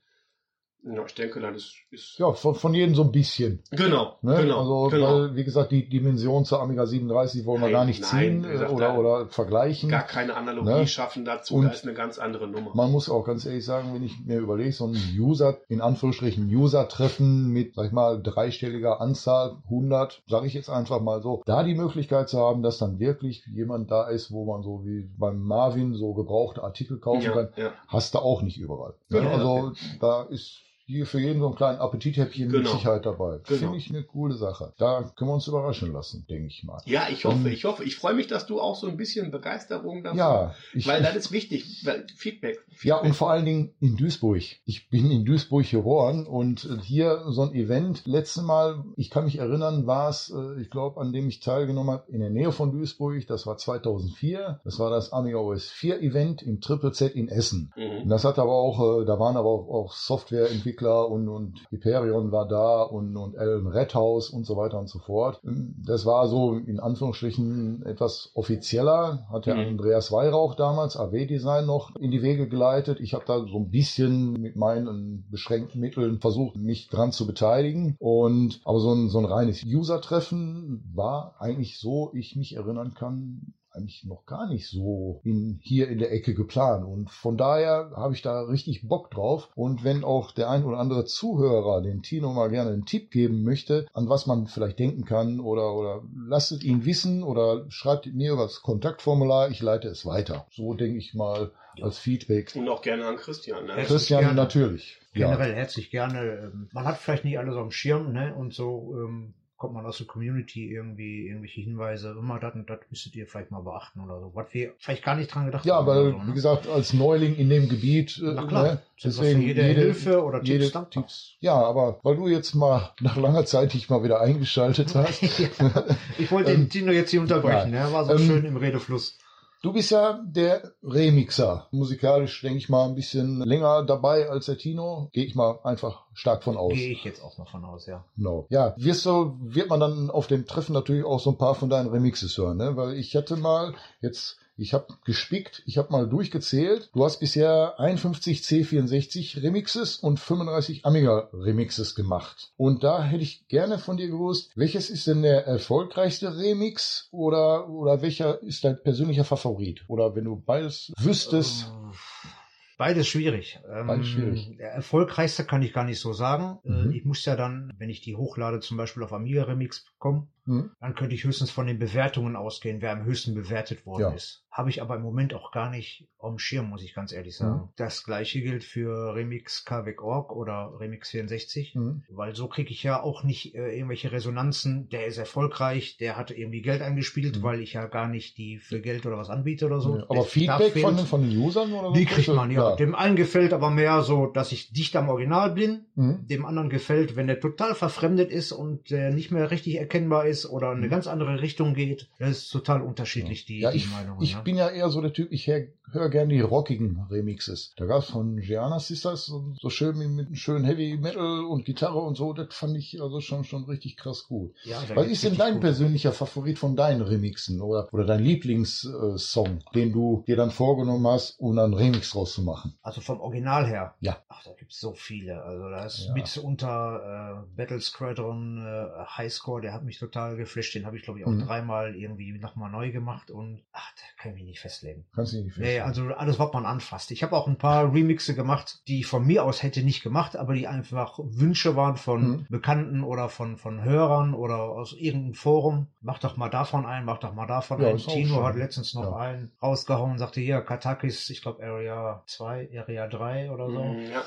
Ja, ich denke, dann ist, ist Ja, von, von jedem so ein bisschen. genau, Ne? genau, also, genau. weil, wie gesagt, die Dimension zur Amiga 37 wollen wir Nein, gar nicht nein, ziehen gesagt, oder, oder vergleichen. gar keine Analogie Ne? schaffen dazu, Und da ist eine ganz andere Nummer. Man muss auch ganz ehrlich sagen, wenn ich mir überlege, so ein User, in Anführungsstrichen User-Treffen mit, sag ich mal, dreistelliger Anzahl, 100, sage ich jetzt einfach mal so, da die Möglichkeit zu haben, dass dann wirklich jemand da ist, wo man so wie beim Marvin so gebrauchte Artikel kaufen Ja, kann, ja. hast du auch nicht überall. Genau. Also da ist für jeden so ein kleines Appetithäppchen mit Genau. Sicherheit dabei. Genau. Finde ich eine coole Sache. Da können wir uns überraschen lassen, denke ich mal. Ja, ich hoffe, Ähm, ich hoffe. Ich freue mich, dass du auch so ein bisschen Begeisterung dafür Ja, ich- Weil das ist wichtig, weil Feedback. Ja, und vor allen Dingen in Duisburg. Ich bin in Duisburg geboren und äh, hier so ein Event. Letztes Mal, ich kann mich erinnern, war es, äh, ich glaube, an dem ich teilgenommen habe, in der Nähe von Duisburg. Das war 2004. Das war das Amiga OS 4 Event im Triple Z in Essen. Mhm. Und das hat aber auch, äh, da waren aber auch, auch Softwareentwickler und, und Hyperion war da und, und Alan Redhouse und so weiter und so fort. Das war so in Anführungsstrichen etwas offizieller, hat der Mhm. Andreas Weihrauch damals AW-Design noch in die Wege geleitet. Ich habe da so ein bisschen mit meinen beschränkten Mitteln versucht, mich dran zu beteiligen. Und aber so ein, so ein reines User-Treffen war eigentlich so, ich mich erinnern kann, eigentlich noch gar nicht so in, hier in der Ecke geplant. Und von daher habe ich da richtig Bock drauf. Und wenn auch der ein oder andere Zuhörer den Tino mal gerne einen Tipp geben möchte, an was man vielleicht denken kann oder, oder lasst es ihn wissen oder schreibt mir über das Kontaktformular, ich leite es weiter. So denke ich mal als Feedback. Und auch gerne an Christian. Ne? Christian gerne. natürlich. Ja. Generell herzlich gerne. Ähm, Man hat vielleicht nicht alles dem Schirm, ne? Und so ähm, kommt man aus der Community irgendwie irgendwelche Hinweise, immer das und das müsstet ihr vielleicht mal beachten oder so. Was wir vielleicht gar nicht dran gedacht Ja, haben. weil, oder so, wie ne? gesagt, als Neuling in dem Gebiet, äh, Na klar, ne, deswegen für jede Hilfe oder Tipps jede dankbar. Tipps. Ja, aber weil du jetzt mal nach langer Zeit dich mal wieder eingeschaltet hast. [laughs] Ich wollte den Tino jetzt hier unterbrechen, ja. ne? war so Ähm, schön im Redefluss. Du bist ja der Remixer. Musikalisch, denke ich mal, ein bisschen länger dabei als der Tino. Gehe ich mal einfach stark von aus. Gehe ich jetzt auch noch von aus, ja. Genau. Ja, wirst du, wird man dann auf dem Treffen natürlich auch so ein paar von deinen Remixes hören, ne? Weil ich hatte mal jetzt, ich habe gespickt, ich habe mal durchgezählt. Du hast bisher 51 C64 Remixes und 35 Amiga Remixes gemacht. Und da hätte ich gerne von dir gewusst, welches ist denn der erfolgreichste Remix oder oder welcher ist dein persönlicher Favorit? Oder wenn du beides wüsstest. Beides schwierig. Ähm, Beides schwierig. Der erfolgreichste kann ich gar nicht so sagen. Mhm. Äh, Ich muss ja dann, wenn ich die hochlade, zum Beispiel auf Amiga Remix bekommen, Mhm. dann könnte ich höchstens von den Bewertungen ausgehen, wer am höchsten bewertet worden Ja. ist. Habe ich aber im Moment auch gar nicht auf dem Schirm, muss ich ganz ehrlich sagen. Mhm. Das gleiche gilt für Remix KWEG Org oder Remix 64, Mhm. weil so kriege ich ja auch nicht äh, irgendwelche Resonanzen. Der ist erfolgreich, der hat irgendwie Geld eingespielt, weil ich ja gar nicht die für Geld oder was anbiete oder so. Aber Da Feedback fehlt- von, den- von den Usern oder die kriegt man, ja. Ja. Dem einen gefällt aber mehr so, dass ich dicht am Original bin. Dem anderen gefällt, wenn der total verfremdet ist und der nicht mehr richtig erkennbar ist oder in eine ganz andere Richtung geht. Das ist total unterschiedlich, die, Mhm. Ja, die ich, Meinungen. ich ne? bin ja eher so der Typ, ich höre hör gerne die rockigen Remixes. Da gab es von Gianna Sisters so, so schön mit, mit schön Heavy Metal und Gitarre und so, das fand ich also schon, schon richtig krass gut. Ja, Was ist denn dein gut. persönlicher Favorit von deinen Remixen oder, oder dein Lieblingssong, den du dir dann vorgenommen hast, um dann einen Remix draus zu machen? Also vom Original her. Ja. Ach, da gibt's so viele. Also da ist Ja. mitunter äh, Battle Squadron äh, Highscore, der hat mich total geflasht. Den habe ich, glaube ich, auch Mhm. dreimal irgendwie nochmal neu gemacht und ach, da kann ich mich nicht festlegen. Kannst du nicht Nee, festlegen. also alles, was man anfasst. Ich habe auch ein paar Remixe gemacht, die ich von mir aus hätte nicht gemacht, aber die einfach Wünsche waren von Mhm. Bekannten oder von, von Hörern oder aus irgendeinem Forum. Mach doch mal davon ein, mach doch mal davon Ja, ein. Tino hat letztens noch Ja. einen rausgehauen, sagte hier, Katakis, ich glaube Area 2, Area 3 oder so. Mhm, ja.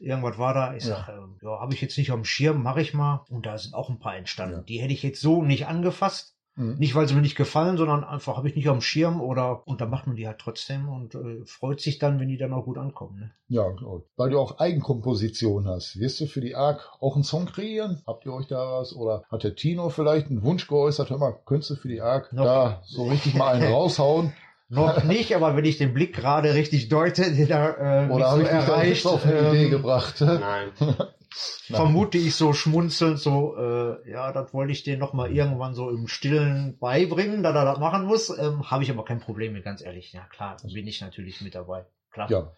Irgendwas war da. Ich Ja. sag, äh, ja, habe ich jetzt nicht auf dem Schirm, mache ich mal. Und da sind auch ein paar entstanden. Ja. Die hätte ich jetzt so nicht angefasst. Mhm. Nicht, weil sie mir nicht gefallen, sondern einfach habe ich nicht auf dem Schirm oder und da macht man die halt trotzdem und äh, freut sich dann, wenn die dann auch gut ankommen. Ne? Ja, genau. Weil du auch Eigenkomposition hast. Wirst du für die ARC auch einen Song kreieren? Habt ihr euch da was? Oder hat der Tino vielleicht einen Wunsch geäußert? Hör mal, könntest du für die ARC Noch- da so richtig mal einen [laughs] raushauen? Noch nicht, aber wenn ich den Blick gerade richtig deute, der da äh, mich Oder so habe ich dich da erreicht, auf eine Idee ähm, gebracht? Nein. [laughs] vermute ich so schmunzelnd so, äh, ja, das wollte ich dir noch mal irgendwann so im Stillen beibringen, dass er das machen muss. Ähm, Habe ich aber kein Problem mit, ganz ehrlich. Ja klar, bin ich natürlich mit dabei. Klar. Ja.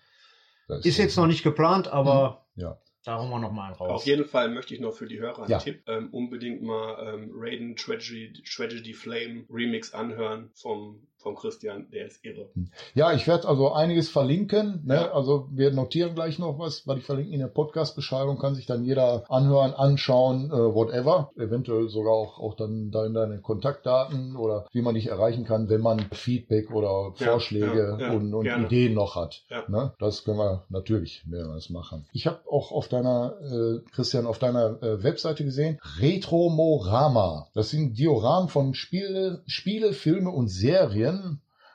Das Ist jetzt noch nicht geplant, aber Ja. da hauen wir noch mal einen raus. Auf jeden Fall möchte ich noch für die Hörer einen Ja. Tipp. Ähm, unbedingt mal ähm, Raiden Tragedy, Tragedy Flame Remix anhören vom, vom Christian. Der ist irre. Ja, ich werde also einiges verlinken. Ne? Ja. Also wir notieren gleich noch was, weil ich verlinke in der Podcast-Beschreibung, kann sich dann jeder anhören, anschauen, äh, whatever. Eventuell sogar auch, auch dann deine, deine Kontaktdaten oder wie man dich erreichen kann, wenn man Feedback oder Ja, Vorschläge ja, und, und. Ideen noch hat. Ne? Das können wir natürlich mehrmals machen. Ich habe auch auf deiner, äh, Christian, auf deiner äh, Webseite gesehen, Retromorama. Das sind Dioramen von Spiele, Spiele, Filme und Serien.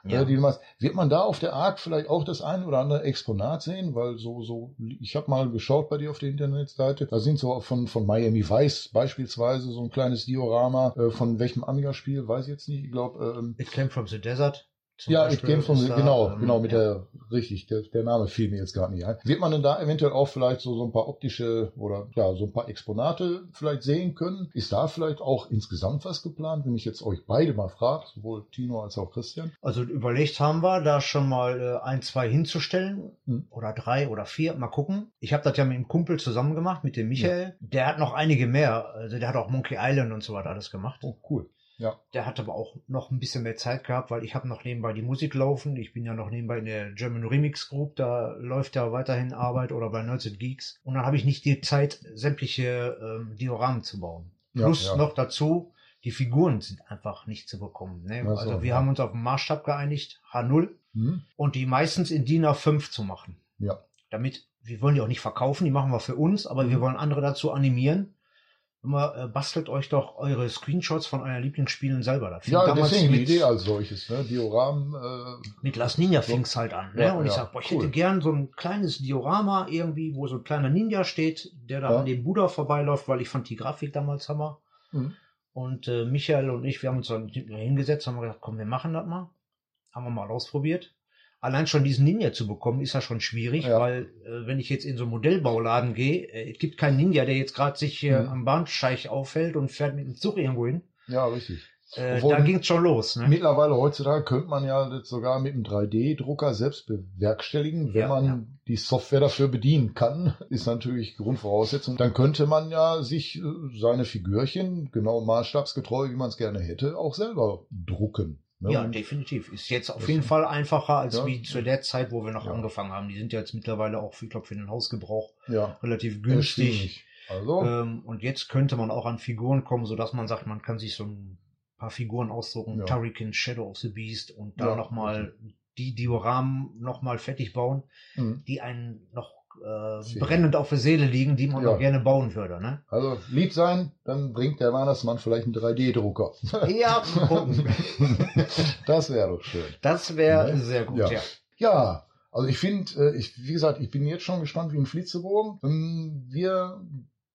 Ja. Äh, die du machst. Wird man da auf der ARC vielleicht auch das ein oder andere Exponat sehen? Weil so, so, ich habe mal geschaut bei dir auf der Internetseite, da sind so von, von Miami Vice beispielsweise so ein kleines Diorama, äh, von welchem Amiga-Spiel, weiß ich jetzt nicht, ich glaube, ähm, It Came from the Desert. Zum ja, Beispiel the- da, genau, ähm, genau, mit ja. der, richtig, der, der Name fiel mir jetzt gerade nicht ein. Wird man denn da eventuell auch vielleicht so, so ein paar optische oder, ja, so ein paar Exponate vielleicht sehen können? Ist da vielleicht auch insgesamt was geplant, wenn ich jetzt euch beide mal frage, sowohl Tino als auch Christian? Also überlegt haben wir, da schon mal äh, ein, zwei hinzustellen Hm. oder drei oder vier. Mal gucken. Ich habe das ja mit dem Kumpel zusammen gemacht, mit dem Michael. Der hat noch einige mehr. Also der hat auch Monkey Island und so weiter alles gemacht. Oh, cool. Ja. Der hat aber auch noch ein bisschen mehr Zeit gehabt, weil ich habe noch nebenbei die Musik laufen. Ich bin ja noch nebenbei in der German Remix Group, da läuft ja weiterhin Arbeit oder bei Nerds and Geeks. Und dann habe ich nicht die Zeit, sämtliche ähm, Dioramen zu bauen. Ja, Plus ja. noch dazu, die Figuren sind einfach nicht zu bekommen. Ne? Ach so, also wir ja. haben uns auf den Maßstab geeinigt, H0, Hm? und die meistens in DIN A5 zu machen. Ja. Damit, wir wollen die auch nicht verkaufen, die machen wir für uns, aber wir Mhm. wollen andere dazu animieren. Immer äh, bastelt euch doch eure Screenshots von euren Lieblingsspielen selber. Das Ja, deswegen die mit, Idee als solches, ne? Dioramen, äh, mit Las Ninja fing's halt an. Ne? Ja, und ich ja, sag, boah, ich cool. hätte gern so ein kleines Diorama irgendwie, wo so ein kleiner Ninja steht, der da Ja. an dem Buddha vorbeiläuft, weil ich fand die Grafik damals Hammer. Mhm. Und äh, Michael und ich, wir haben uns dann hingesetzt, haben gesagt, komm, wir machen das mal. Haben wir mal ausprobiert. Allein schon diesen Ninja zu bekommen, ist ja schon schwierig, Ja. weil äh, wenn ich jetzt in so einen Modellbauladen gehe, äh, es gibt keinen Ninja, der jetzt gerade sich hier Mhm. am Bahnsteig aufhält und fährt mit dem Zug irgendwo hin. ja, richtig. Äh, da ging's schon los. Ne? Mittlerweile heutzutage könnte man ja das sogar mit einem 3D-Drucker selbst bewerkstelligen, wenn Ja, man ja. die Software dafür bedienen kann, [laughs] ist natürlich Grundvoraussetzung. Dann könnte man ja sich äh, seine Figürchen, genau maßstabsgetreu, wie man es gerne hätte, auch selber drucken. Ne? Ja, definitiv. Ist jetzt auf Das- jeden Fall einfacher als Ja. wie zu der Zeit, wo wir noch Ja. angefangen haben. Die sind ja jetzt mittlerweile auch, ich glaube, für den Hausgebrauch ja, relativ günstig. erschwinglich. Also, Ähm, und jetzt könnte man auch an Figuren kommen, sodass man sagt, man kann sich so ein paar Figuren ausdrucken. Ja. Turrican, Shadow of the Beast und da Ja, nochmal die Dioramen nochmal fertig bauen, mh. die einen noch äh, brennend auf der Seele liegen, die man Ja. noch gerne bauen würde. Ne? also lieb sein, dann bringt der Weihnachtsmann vielleicht einen 3D-Drucker. Ja, gucken. [laughs] das wäre doch schön. das wäre Ne? sehr gut, Ja. ja. Ja, also ich finde, ich, wie gesagt, ich bin jetzt schon gespannt wie ein Flitzebogen. Ähm, Wir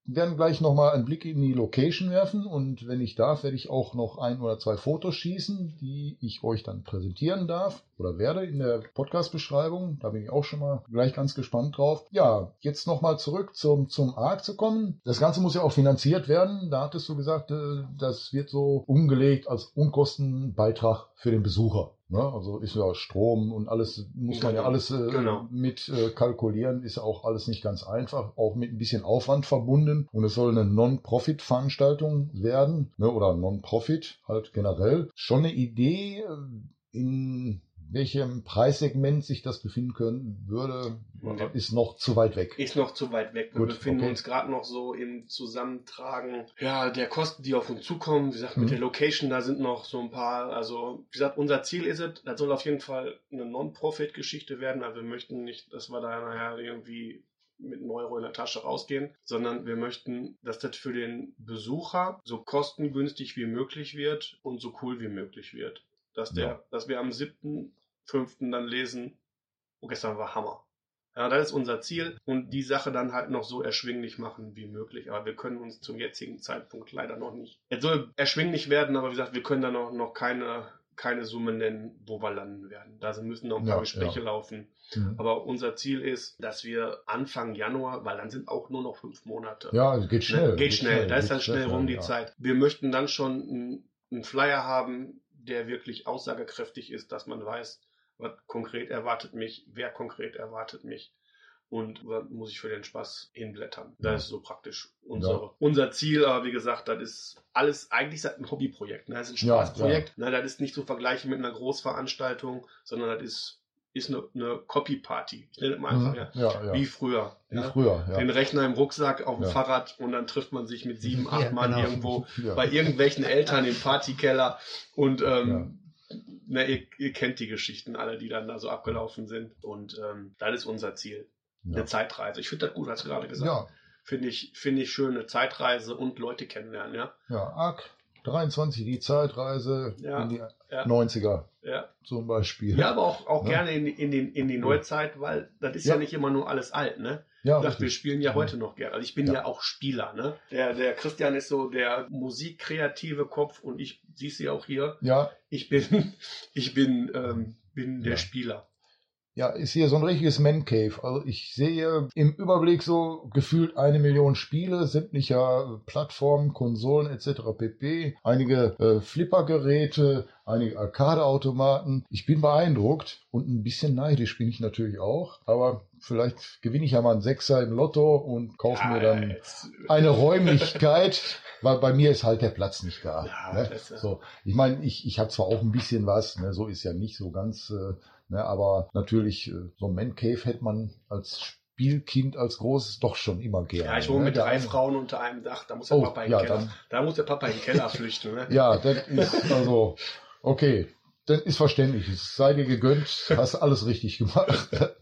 werden gleich nochmal einen Blick in die Location werfen und wenn ich darf, werde ich auch noch ein oder zwei Fotos schießen, die ich euch dann präsentieren darf oder werde in der Podcast-Beschreibung. Da bin ich auch schon mal gleich ganz gespannt drauf. Ja, jetzt nochmal zurück zum, zum ARC zu kommen. Das Ganze muss ja auch finanziert werden. Da hattest du gesagt, äh, das wird so umgelegt als Unkostenbeitrag für den Besucher. Ne? Also ist ja Strom und alles, muss man ja Genau. alles äh, Genau. mit äh, kalkulieren, ist ja auch alles nicht ganz einfach, auch mit ein bisschen Aufwand verbunden. Und es soll eine Non-Profit-Veranstaltung werden, ne? oder Non-Profit halt generell. Schon eine Idee, äh, in welchem Preissegment sich das befinden können würde, ist noch zu weit weg. Ist noch zu weit weg. Wir Gut, befinden okay. uns gerade noch so im Zusammentragen ja, der Kosten, die auf uns zukommen. Wie gesagt, mit Mhm. der Location, da sind noch so ein paar. Also, wie gesagt, unser Ziel ist es, das soll auf jeden Fall eine Non-Profit-Geschichte werden. Also, wir möchten nicht, dass wir da nachher irgendwie mit einem Euro in der Tasche rausgehen, sondern wir möchten, dass das für den Besucher so kostengünstig wie möglich wird und so cool wie möglich wird. Dass, der, Ja. dass wir am 7.5. dann lesen, oh, gestern war Hammer. Ja, das ist unser Ziel und die Sache dann halt noch so erschwinglich machen wie möglich. Aber wir können uns zum jetzigen Zeitpunkt leider noch nicht. Es soll erschwinglich werden, aber wie gesagt, wir können da noch, noch keine, keine Summe nennen, wo wir landen werden. Da müssen noch ein paar Ja, Gespräche ja. laufen. Mhm. Aber unser Ziel ist, dass wir Anfang Januar, weil dann sind auch nur noch fünf Monate. Ja, es geht schnell. Ne? Geht schnell, da ist geht dann schnell rum die. Zeit. Wir möchten dann schon einen Flyer haben, der wirklich aussagekräftig ist, dass man weiß, was konkret erwartet mich, wer konkret erwartet mich und was muss ich für den Spaß hinblättern. Das ist so praktisch unsere, Ja. unser Ziel, aber wie gesagt, das ist alles, eigentlich ist das ein Hobbyprojekt, ne? das ist ein Ja, Spaßprojekt, ne? das ist nicht zu vergleichen mit einer Großveranstaltung, sondern das ist, ist eine, eine Copy-Party. Ich nenne es mal einfach, Mhm. ja. Ja, ja. Wie früher. Wie ja? früher, ja. Den Rechner im Rucksack auf dem. Fahrrad und dann trifft man sich mit sieben, [laughs] acht Mann genau. irgendwo bei irgendwelchen Eltern im Partykeller und ähm, na, ihr, ihr kennt die Geschichten alle, die dann da so abgelaufen sind und ähm, das ist unser Ziel. Eine Zeitreise. Ich finde das gut, hast du gerade gesagt. Ja, Finde ich, finde ich schön, eine Zeitreise und Leute kennenlernen, ja. ja, ARC 23, die Zeitreise Ja, in die ja. 90er Ja, zum Beispiel. ja aber auch, auch Ja. gerne in, die- in, die, in die Neuzeit, weil das ist ja, nicht immer nur alles alt, ne? Ja, Ich dachte, wir spielen ja heute noch gerne. Also ich bin ja. Auch Spieler, ne? Der, der Christian ist so der musikkreative Kopf und ich, siehst du ja auch hier, Ja, ich bin, [laughs] ich bin, ähm, bin der. Spieler. Ja, ist hier so ein richtiges Man Cave. Also ich sehe im Überblick so gefühlt eine Million Spiele sämtlicher Plattformen, Konsolen etc. pp. Einige äh, Flippergeräte, einige Arcade-Automaten. Ich bin beeindruckt und ein bisschen neidisch bin ich natürlich auch. Aber vielleicht gewinne ich ja mal einen Sechser im Lotto und kaufe mir dann jetzt, eine Räumlichkeit, [laughs] weil bei mir ist halt der Platz nicht da. Ja, ne? So, ich meine, ich, ich habe zwar auch ein bisschen was, ne? so ist ja nicht so ganz, äh, ne? aber natürlich, äh, so ein Man Cave hätte man als Spielkind, als Großes doch schon immer gerne. ja, ich wohne ne? mit Der drei Frauen unter einem Dach, da muss der Oh, Papa in den ja, Keller. dann- Da muss der Papa in den Keller flüchten, ne? Ja, das ist also, okay, das ist verständlich. Es sei dir gegönnt, hast alles richtig gemacht. [laughs]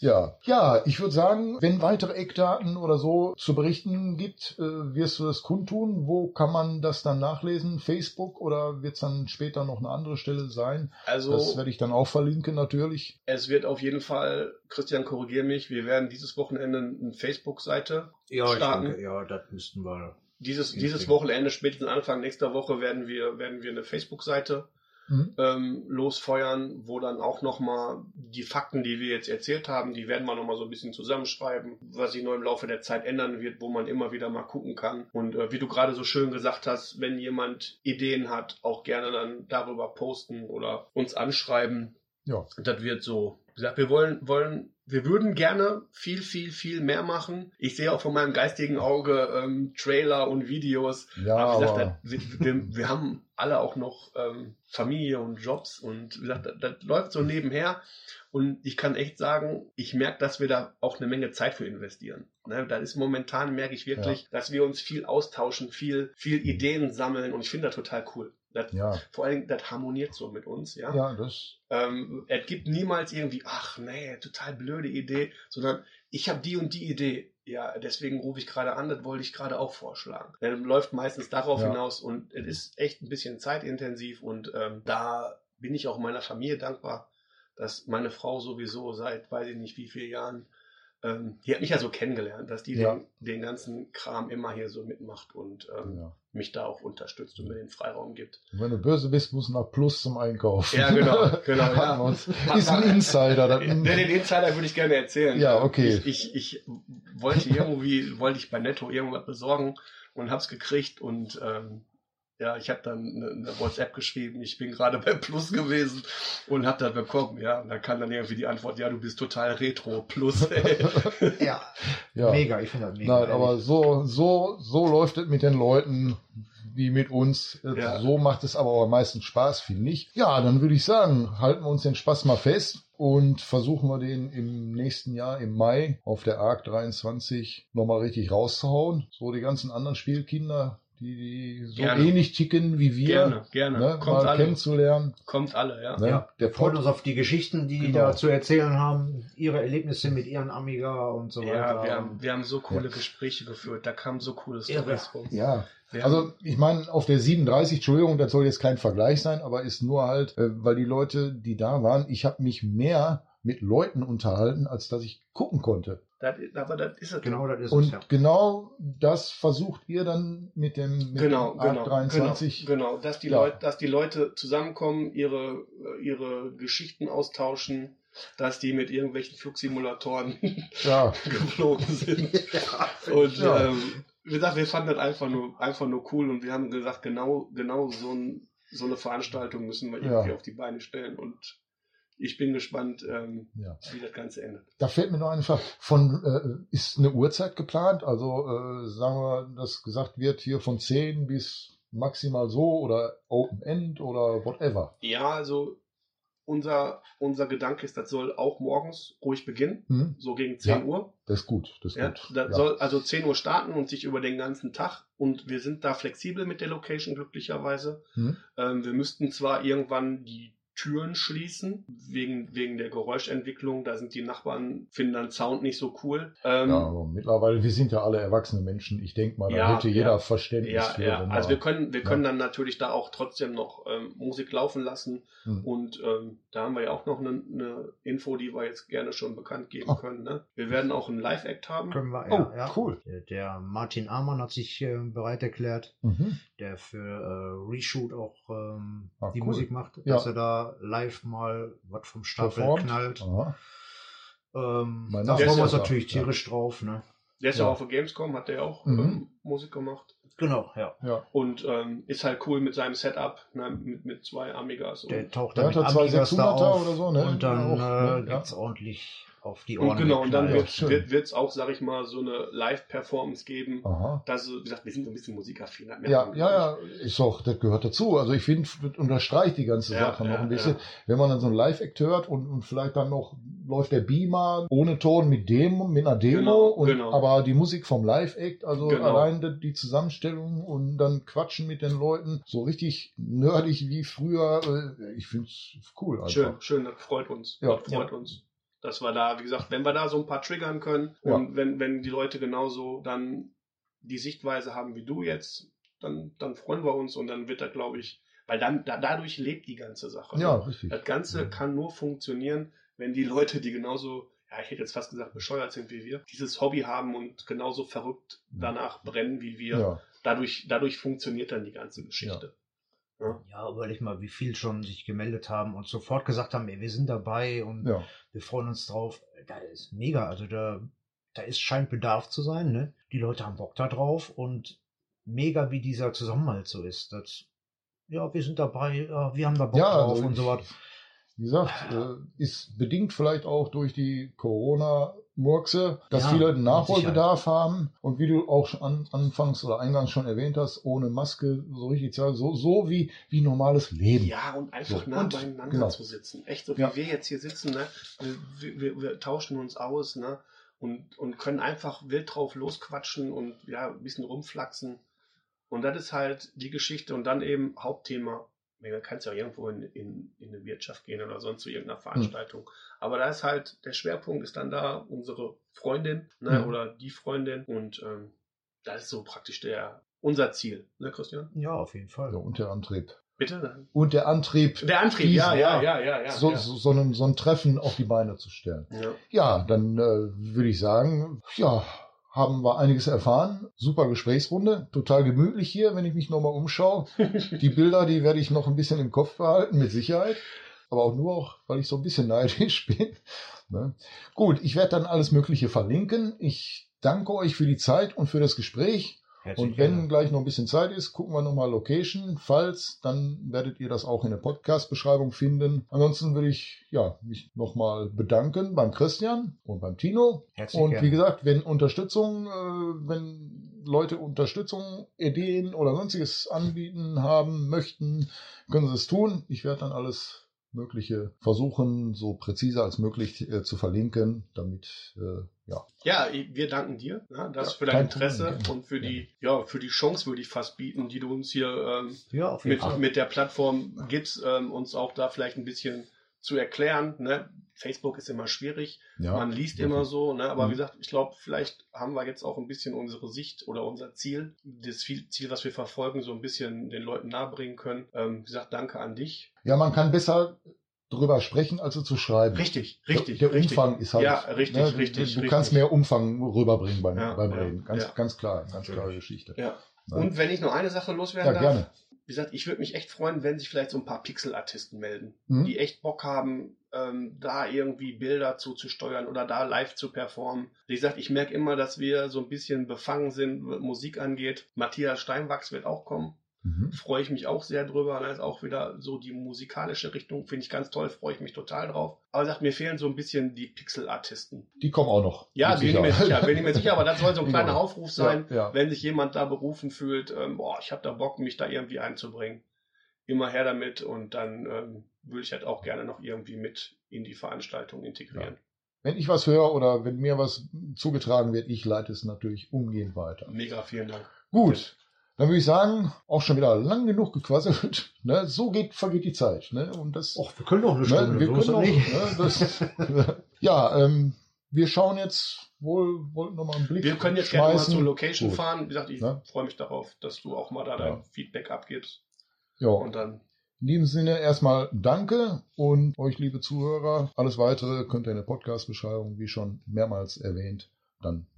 Ja, ja, ich würde sagen, wenn weitere Eckdaten oder so zu berichten gibt, äh, wirst du das kundtun. Wo kann man das dann nachlesen? Facebook oder wird es dann später noch eine andere Stelle sein? Also, Das werde ich dann auch verlinken natürlich. es wird auf jeden Fall, Christian, korrigier mich, wir werden dieses Wochenende eine Facebook-Seite Ja, ich starten. denke, ja, das müssten wir. Dieses, dieses Wochenende, spätestens Anfang nächster Woche, werden wir, werden wir eine Facebook-Seite Mhm. ähm, losfeuern, wo dann auch nochmal die Fakten, die wir jetzt erzählt haben, die werden wir nochmal so ein bisschen zusammenschreiben, was sich noch im Laufe der Zeit ändern wird, wo man immer wieder mal gucken kann. Und äh, wie du gerade so schön gesagt hast, wenn jemand Ideen hat, auch gerne dann darüber posten oder uns anschreiben. Ja. Das wird so. Gesagt, wir wollen, wollen, wir würden gerne viel, viel, viel mehr machen. Ich sehe auch von meinem geistigen Auge ähm, Trailer und Videos. Ja, aber wie gesagt, das, wir, wir, haben alle auch noch ähm, Familie und Jobs und wie gesagt, das, das läuft so nebenher. Und ich kann echt sagen, ich merke, dass wir da auch eine Menge Zeit für investieren. Ne, da ist momentan, merke ich wirklich, dass wir uns viel austauschen, viel, viel Ideen sammeln und ich finde das total cool. Das, ja, Vor allem, das harmoniert so mit uns, ja. ja, das, Ähm, es gibt niemals irgendwie, ach nee, total blöde Idee, sondern ich habe die und die Idee. Ja, deswegen rufe ich gerade an, das wollte ich gerade auch vorschlagen. Dann läuft meistens darauf Ja. hinaus und es ist echt ein bisschen zeitintensiv und ähm, da bin ich auch meiner Familie dankbar, dass meine Frau sowieso seit weiß ich nicht wie vielen Jahren, ähm, die hat mich ja so kennengelernt, dass die Ja. den, den ganzen Kram immer hier so mitmacht und ähm, ja. mich da auch unterstützt und mir den Freiraum gibt. Und wenn du böse bist, musst du nach Plus zum Einkaufen. Ja, genau, [laughs] genau, ja. Ist ein Insider. Ja, den Insider würde ich gerne erzählen. Ja, okay. Ich, ich, ich wollte [laughs] irgendwie, wollte ich bei Netto irgendwas besorgen und hab's gekriegt und ähm, ja, ich habe dann eine, eine WhatsApp geschrieben, ich bin gerade bei Plus gewesen und habe das bekommen, ja. Und dann kam dann irgendwie die Antwort, ja, du bist total retro Plus. [laughs] Ja, ja. mega, ich finde das mega. Nein, aber so, so, so läuft es mit den Leuten wie mit uns. Ja. So macht es aber auch am meisten Spaß, finde ich. Ja, dann würde ich sagen, halten wir uns den Spaß mal fest und versuchen wir den im nächsten Jahr, im Mai, auf der ARC 23 nochmal richtig rauszuhauen. So die ganzen anderen Spielkinder, die, die so Gerne. ähnlich ticken wie wir, Gerne, gerne. Ne, Kommt mal alle. kennenzulernen. Kommt alle, ja. Ne? Ja, Der wir freuen Pod, uns auf die Geschichten, die die Genau. da zu erzählen haben, ihre Erlebnisse mit ihren Amiga und so Ja, weiter. wir haben, wir haben so coole Gespräche geführt, da kamen so coole. Stories rum. ja, also ich meine, auf der 37, Entschuldigung, das soll jetzt kein Vergleich sein, aber ist nur halt, äh, weil die Leute, die da waren, ich habe mich mehr mit Leuten unterhalten, als dass ich gucken konnte. Das, aber das ist es. Genau, das ist es, Und ja. genau das versucht ihr dann mit dem, mit Genau, dem genau, Arc 23. genau, genau, dass die Ja. Leute, dass die Leute zusammenkommen, ihre, ihre Geschichten austauschen, dass die mit irgendwelchen Flugsimulatoren [laughs] Ja, geflogen sind. [laughs] Und Ja. ähm, wie gesagt, wir fanden das einfach nur, einfach nur cool und wir haben gesagt, genau, genau so, ein, so eine Veranstaltung müssen wir irgendwie Ja. auf die Beine stellen und ich bin gespannt, ähm, ja. wie das Ganze endet. Da fällt mir noch eine Frage. Von, äh, ist eine Uhrzeit geplant? Also äh, sagen wir, dass gesagt wird, hier von 10 bis maximal so oder Open End oder whatever. Ja, also unser, unser Gedanke ist, das soll auch morgens ruhig beginnen, Hm? so gegen 10 Ja. Uhr. Das ist gut. Das ist Ja, gut. das Ja. soll also 10 Uhr starten und sich über den ganzen Tag. Und wir sind da flexibel mit der Location, glücklicherweise. Hm? Ähm, wir müssten zwar irgendwann die Türen schließen, wegen, wegen der Geräuschentwicklung. Da sind die Nachbarn, finden dann Sound nicht so cool. Ähm, Ja, aber mittlerweile, wir sind ja alle erwachsene Menschen. Ich denke mal, da Ja, hätte jeder ja. Verständnis ja, für. ja. wenn Also wir können, wir Ja. können dann natürlich da auch trotzdem noch ähm, Musik laufen lassen. Hm. Und ähm, da haben wir ja auch noch eine, eine Info, die wir jetzt gerne schon bekannt geben Oh. können. Ne? Wir werden auch einen Live-Act haben. Können wir, Oh, ja, cool. Der, Martin Amann hat sich äh, bereit erklärt, Mhm. der für äh, Reshoot auch ähm, Ah, die cool. Musik macht, Ja. dass er da live mal was vom Stapel Performt. knallt. Ähm, da freuen ist wir uns ja- natürlich ja. tierisch drauf. Ne? Der ist Ja. ja auch auf der Gamescom, hat der auch Mhm. ähm, Musik gemacht. Genau, ja. Ja. Und ähm, ist halt cool mit seinem Setup, ne? mit, mit zwei Amigas. Der Und, taucht Der dann hat mit Amigas da 600er auf oder so, ne? und dann Auch, ne? äh, Ja. ordentlich auf die und Ohren. genau, und dann wird es wird's auch, sag ich mal, so eine Live-Performance geben. Aha. Das, wie gesagt, wir sind so ein bisschen musikaffin. Ja, ja, ja, ist doch, das gehört dazu. Also ich finde, das unterstreicht die ganze Ja, Sache noch ja, ein bisschen. ja. Wenn man dann so ein Live-Act hört und, und vielleicht dann noch läuft der Beamer ohne Ton mit Demo, mit einer Demo Genau, und genau. aber die Musik vom Live-Act, also Genau. allein die, die Zusammenstellung und dann quatschen mit den Leuten, so richtig nerdig wie früher. äh, Ich finde es cool einfach. Schön, schön, das freut uns. Ja. das freut uns. Dass wir da, wie gesagt, wenn wir da so ein paar triggern können Ja. und wenn, wenn die Leute genauso dann die Sichtweise haben wie du jetzt, dann, dann freuen wir uns und dann wird da, glaube ich, weil dann da, dadurch lebt die ganze Sache. Ja, ne? richtig. Das Ganze kann nur funktionieren, wenn die Leute, die genauso, ja, ich hätte jetzt fast gesagt, bescheuert sind wie wir, dieses Hobby haben und genauso verrückt danach brennen wie wir. Ja, Dadurch, dadurch funktioniert dann die ganze Geschichte. Ja, überleg mal, wie viel schon sich gemeldet haben und sofort gesagt haben, ey, wir sind dabei und ja. wir freuen uns drauf. Da ist mega, also da, da ist scheint Bedarf zu sein, ne? Die Leute haben Bock da drauf und mega, wie dieser Zusammenhalt so ist. Das, ja, wir sind dabei, ja, wir haben da Bock Ja, drauf also und so was. Wie gesagt, äh, ist bedingt vielleicht auch durch die Corona-Murkse, dass Ja, viele mit Nachholbedarf haben und wie du auch an, anfangs oder eingangs schon erwähnt hast, ohne Maske so richtig zu so, so wie, wie normales Leben. Ja, und einfach So, nah und- beieinander genau. zu sitzen. Echt so, wie Ja. wir jetzt hier sitzen, ne? Wir, wir, wir tauschen uns aus, ne? Und, und können einfach wild drauf losquatschen und ja, ein bisschen rumflaxen. Und das ist halt die Geschichte und dann eben Hauptthema. Man kann es ja irgendwo in, in, in eine Wirtschaft gehen oder sonst zu irgendeiner Hm. Veranstaltung. Aber da ist halt, der Schwerpunkt ist dann da unsere Freundin, ne? Mhm. Oder die Freundin. Und ähm, das ist so praktisch der unser Ziel, ne, Christian? Ja, auf jeden Fall. Ja, und der Antrieb. Bitte? Und der Antrieb, Der Antrieb, diesen- ja, ja, ja, ja, ja. so, ja. So, so, ein, so ein Treffen auf die Beine zu stellen. ja. Ja, dann äh, würde ich sagen, ja, haben wir einiges erfahren. Super Gesprächsrunde, total gemütlich hier, wenn ich mich nochmal umschaue. [laughs] Die Bilder, die werde ich noch ein bisschen im Kopf behalten, mit Sicherheit. Aber auch nur auch, weil ich so ein bisschen neidisch [laughs] bin. Ne? Gut, ich werde dann alles Mögliche verlinken. Ich danke euch für die Zeit und für das Gespräch. Herzlich Und wenn gerne. gleich noch ein bisschen Zeit ist, gucken wir nochmal Location. Falls, dann werdet ihr das auch in der Podcast-Beschreibung finden. Ansonsten würde ich ja, mich nochmal bedanken beim Christian und beim Tino. Herzlich und gerne. wie gesagt, wenn Unterstützung, äh, wenn Leute Unterstützung, Ideen oder sonstiges anbieten haben möchten, können sie es tun. Ich werde dann alles Mögliche versuchen, so präzise als möglich äh, zu verlinken, damit äh, ja. Ja, wir danken dir, ja, das Ja, für dein Interesse Problem, und für die, ja, für die Chance würde ich fast bieten, die du uns hier ähm, Ja, auf jeden mit, Fall. mit der Plattform gibst, ähm, uns auch da vielleicht ein bisschen zu erklären. Ne? Facebook ist immer schwierig, Ja, man liest wirklich. immer so, ne? aber Mhm. wie gesagt, ich glaube, vielleicht haben wir jetzt auch ein bisschen unsere Sicht oder unser Ziel, das Ziel, was wir verfolgen, so ein bisschen den Leuten nahebringen können. Ähm, wie gesagt, danke an dich. Ja, man kann besser drüber sprechen, als es zu schreiben. Richtig, richtig. Der, der richtig. Umfang ist halt. Ja, richtig, ne, richtig. Du, du richtig. kannst mehr Umfang rüberbringen beim, Ja, beim ja, Reden. Ganz, ja. ganz klar, ganz klare Geschichte. Ja. Ne? Und wenn ich noch eine Sache loswerden Ja, darf, gerne. Wie gesagt, ich würde mich echt freuen, wenn sich vielleicht so ein paar Pixel-Artisten melden, Mhm. die echt Bock haben, ähm, da irgendwie Bilder zuzusteuern oder da live zu performen. Wie gesagt, ich merke immer, dass wir so ein bisschen befangen sind, was Musik angeht. Matthias Steinwachs wird auch kommen. Mhm. Freue ich mich auch sehr drüber. Da ist auch wieder so die musikalische Richtung, finde ich ganz toll, freue ich mich total drauf. Aber gesagt, mir fehlen so ein bisschen die Pixel-Artisten. Die kommen auch noch. Ja, bin ich mir sicher, bin ich mir sicher, aber das soll so ein [laughs] kleiner Aufruf sein, Ja, ja. wenn sich jemand da berufen fühlt, ähm, boah, ich habe da Bock, mich da irgendwie einzubringen. Immer her damit und dann ähm, würde ich halt auch gerne noch irgendwie mit in die Veranstaltung integrieren. Wenn ich was höre oder wenn mir was zugetragen wird, ich leite es natürlich umgehend weiter. Mega, vielen Dank. Gut, dann würde ich sagen, auch schon wieder lang genug gequasselt. [laughs] Ne? So geht, vergeht die Zeit. Ne? Und das, Och, wir können noch eine Stunde. ne? wir können nicht. ne? das, [laughs] ja, ähm, wir schauen jetzt wohl, wollten noch mal einen Blick Wir können jetzt gerne mal zur Location Gut. fahren. Wie gesagt, ich Ne? freue mich darauf, dass du auch mal da dein Ja. Feedback abgibst. Ja, Und dann in diesem Sinne erstmal danke und euch, liebe Zuhörer. Alles weitere könnt ihr in der Podcast-Beschreibung, wie schon mehrmals erwähnt, dann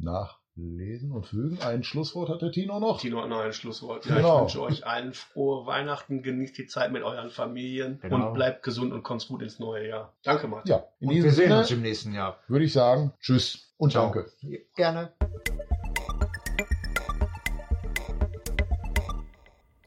nachlesen und fügen. Ein Schlusswort hat der Tino noch. Tino hat noch ein Schlusswort. Ja, Genau. Ich wünsche euch allen frohe Weihnachten, genießt die Zeit mit euren Familien Genau. und bleibt gesund und kommt gut ins neue Jahr. Danke, Martin. Ja, in Und wir sehen Sinne uns im nächsten Jahr. würde ich sagen, tschüss und Ciao. danke. Gerne.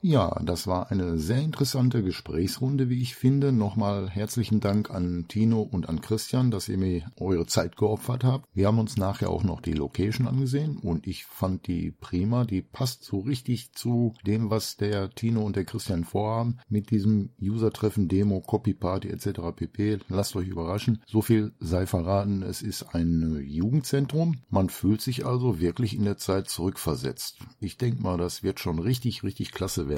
Ja, das war eine sehr interessante Gesprächsrunde, wie ich finde. Nochmal herzlichen Dank an Tino und an Christian, dass ihr mir eure Zeit geopfert habt. Wir haben uns nachher auch noch die Location angesehen und ich fand die prima. Die passt so richtig zu dem, was der Tino und der Christian vorhaben mit diesem User-Treffen, Demo, Copy Party etc. pp. Lasst euch überraschen. So viel sei verraten, es ist ein Jugendzentrum. Man fühlt sich also wirklich in der Zeit zurückversetzt. Ich denke mal, das wird schon richtig, richtig klasse werden.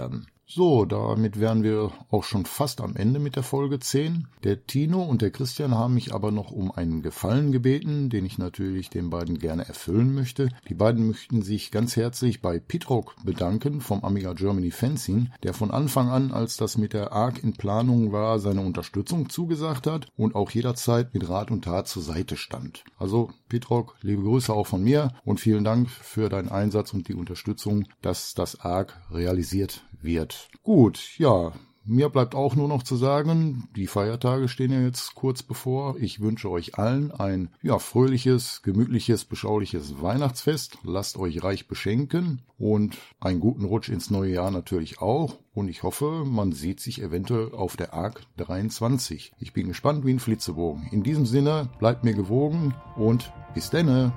So, damit wären wir auch schon fast am Ende mit der Folge 10. Der Tino und der Christian haben mich aber noch um einen Gefallen gebeten, den ich natürlich den beiden gerne erfüllen möchte. Die beiden möchten sich ganz herzlich bei Pitrock bedanken vom Amiga Germany Fencing, der von Anfang an, als das mit der ARC in Planung war, seine Unterstützung zugesagt hat und auch jederzeit mit Rat und Tat zur Seite stand. Also Pitrock, liebe Grüße auch von mir und vielen Dank für deinen Einsatz und die Unterstützung, dass das ARC realisiert wird. Gut, ja, mir bleibt auch nur noch zu sagen, die Feiertage stehen ja jetzt kurz bevor. Ich wünsche euch allen ein ja, fröhliches, gemütliches, beschauliches Weihnachtsfest. Lasst euch reich beschenken und einen guten Rutsch ins neue Jahr natürlich auch. Und ich hoffe, man sieht sich eventuell auf der ARC 23. Ich bin gespannt wie ein Flitzebogen. In diesem Sinne, bleibt mir gewogen und bis denne.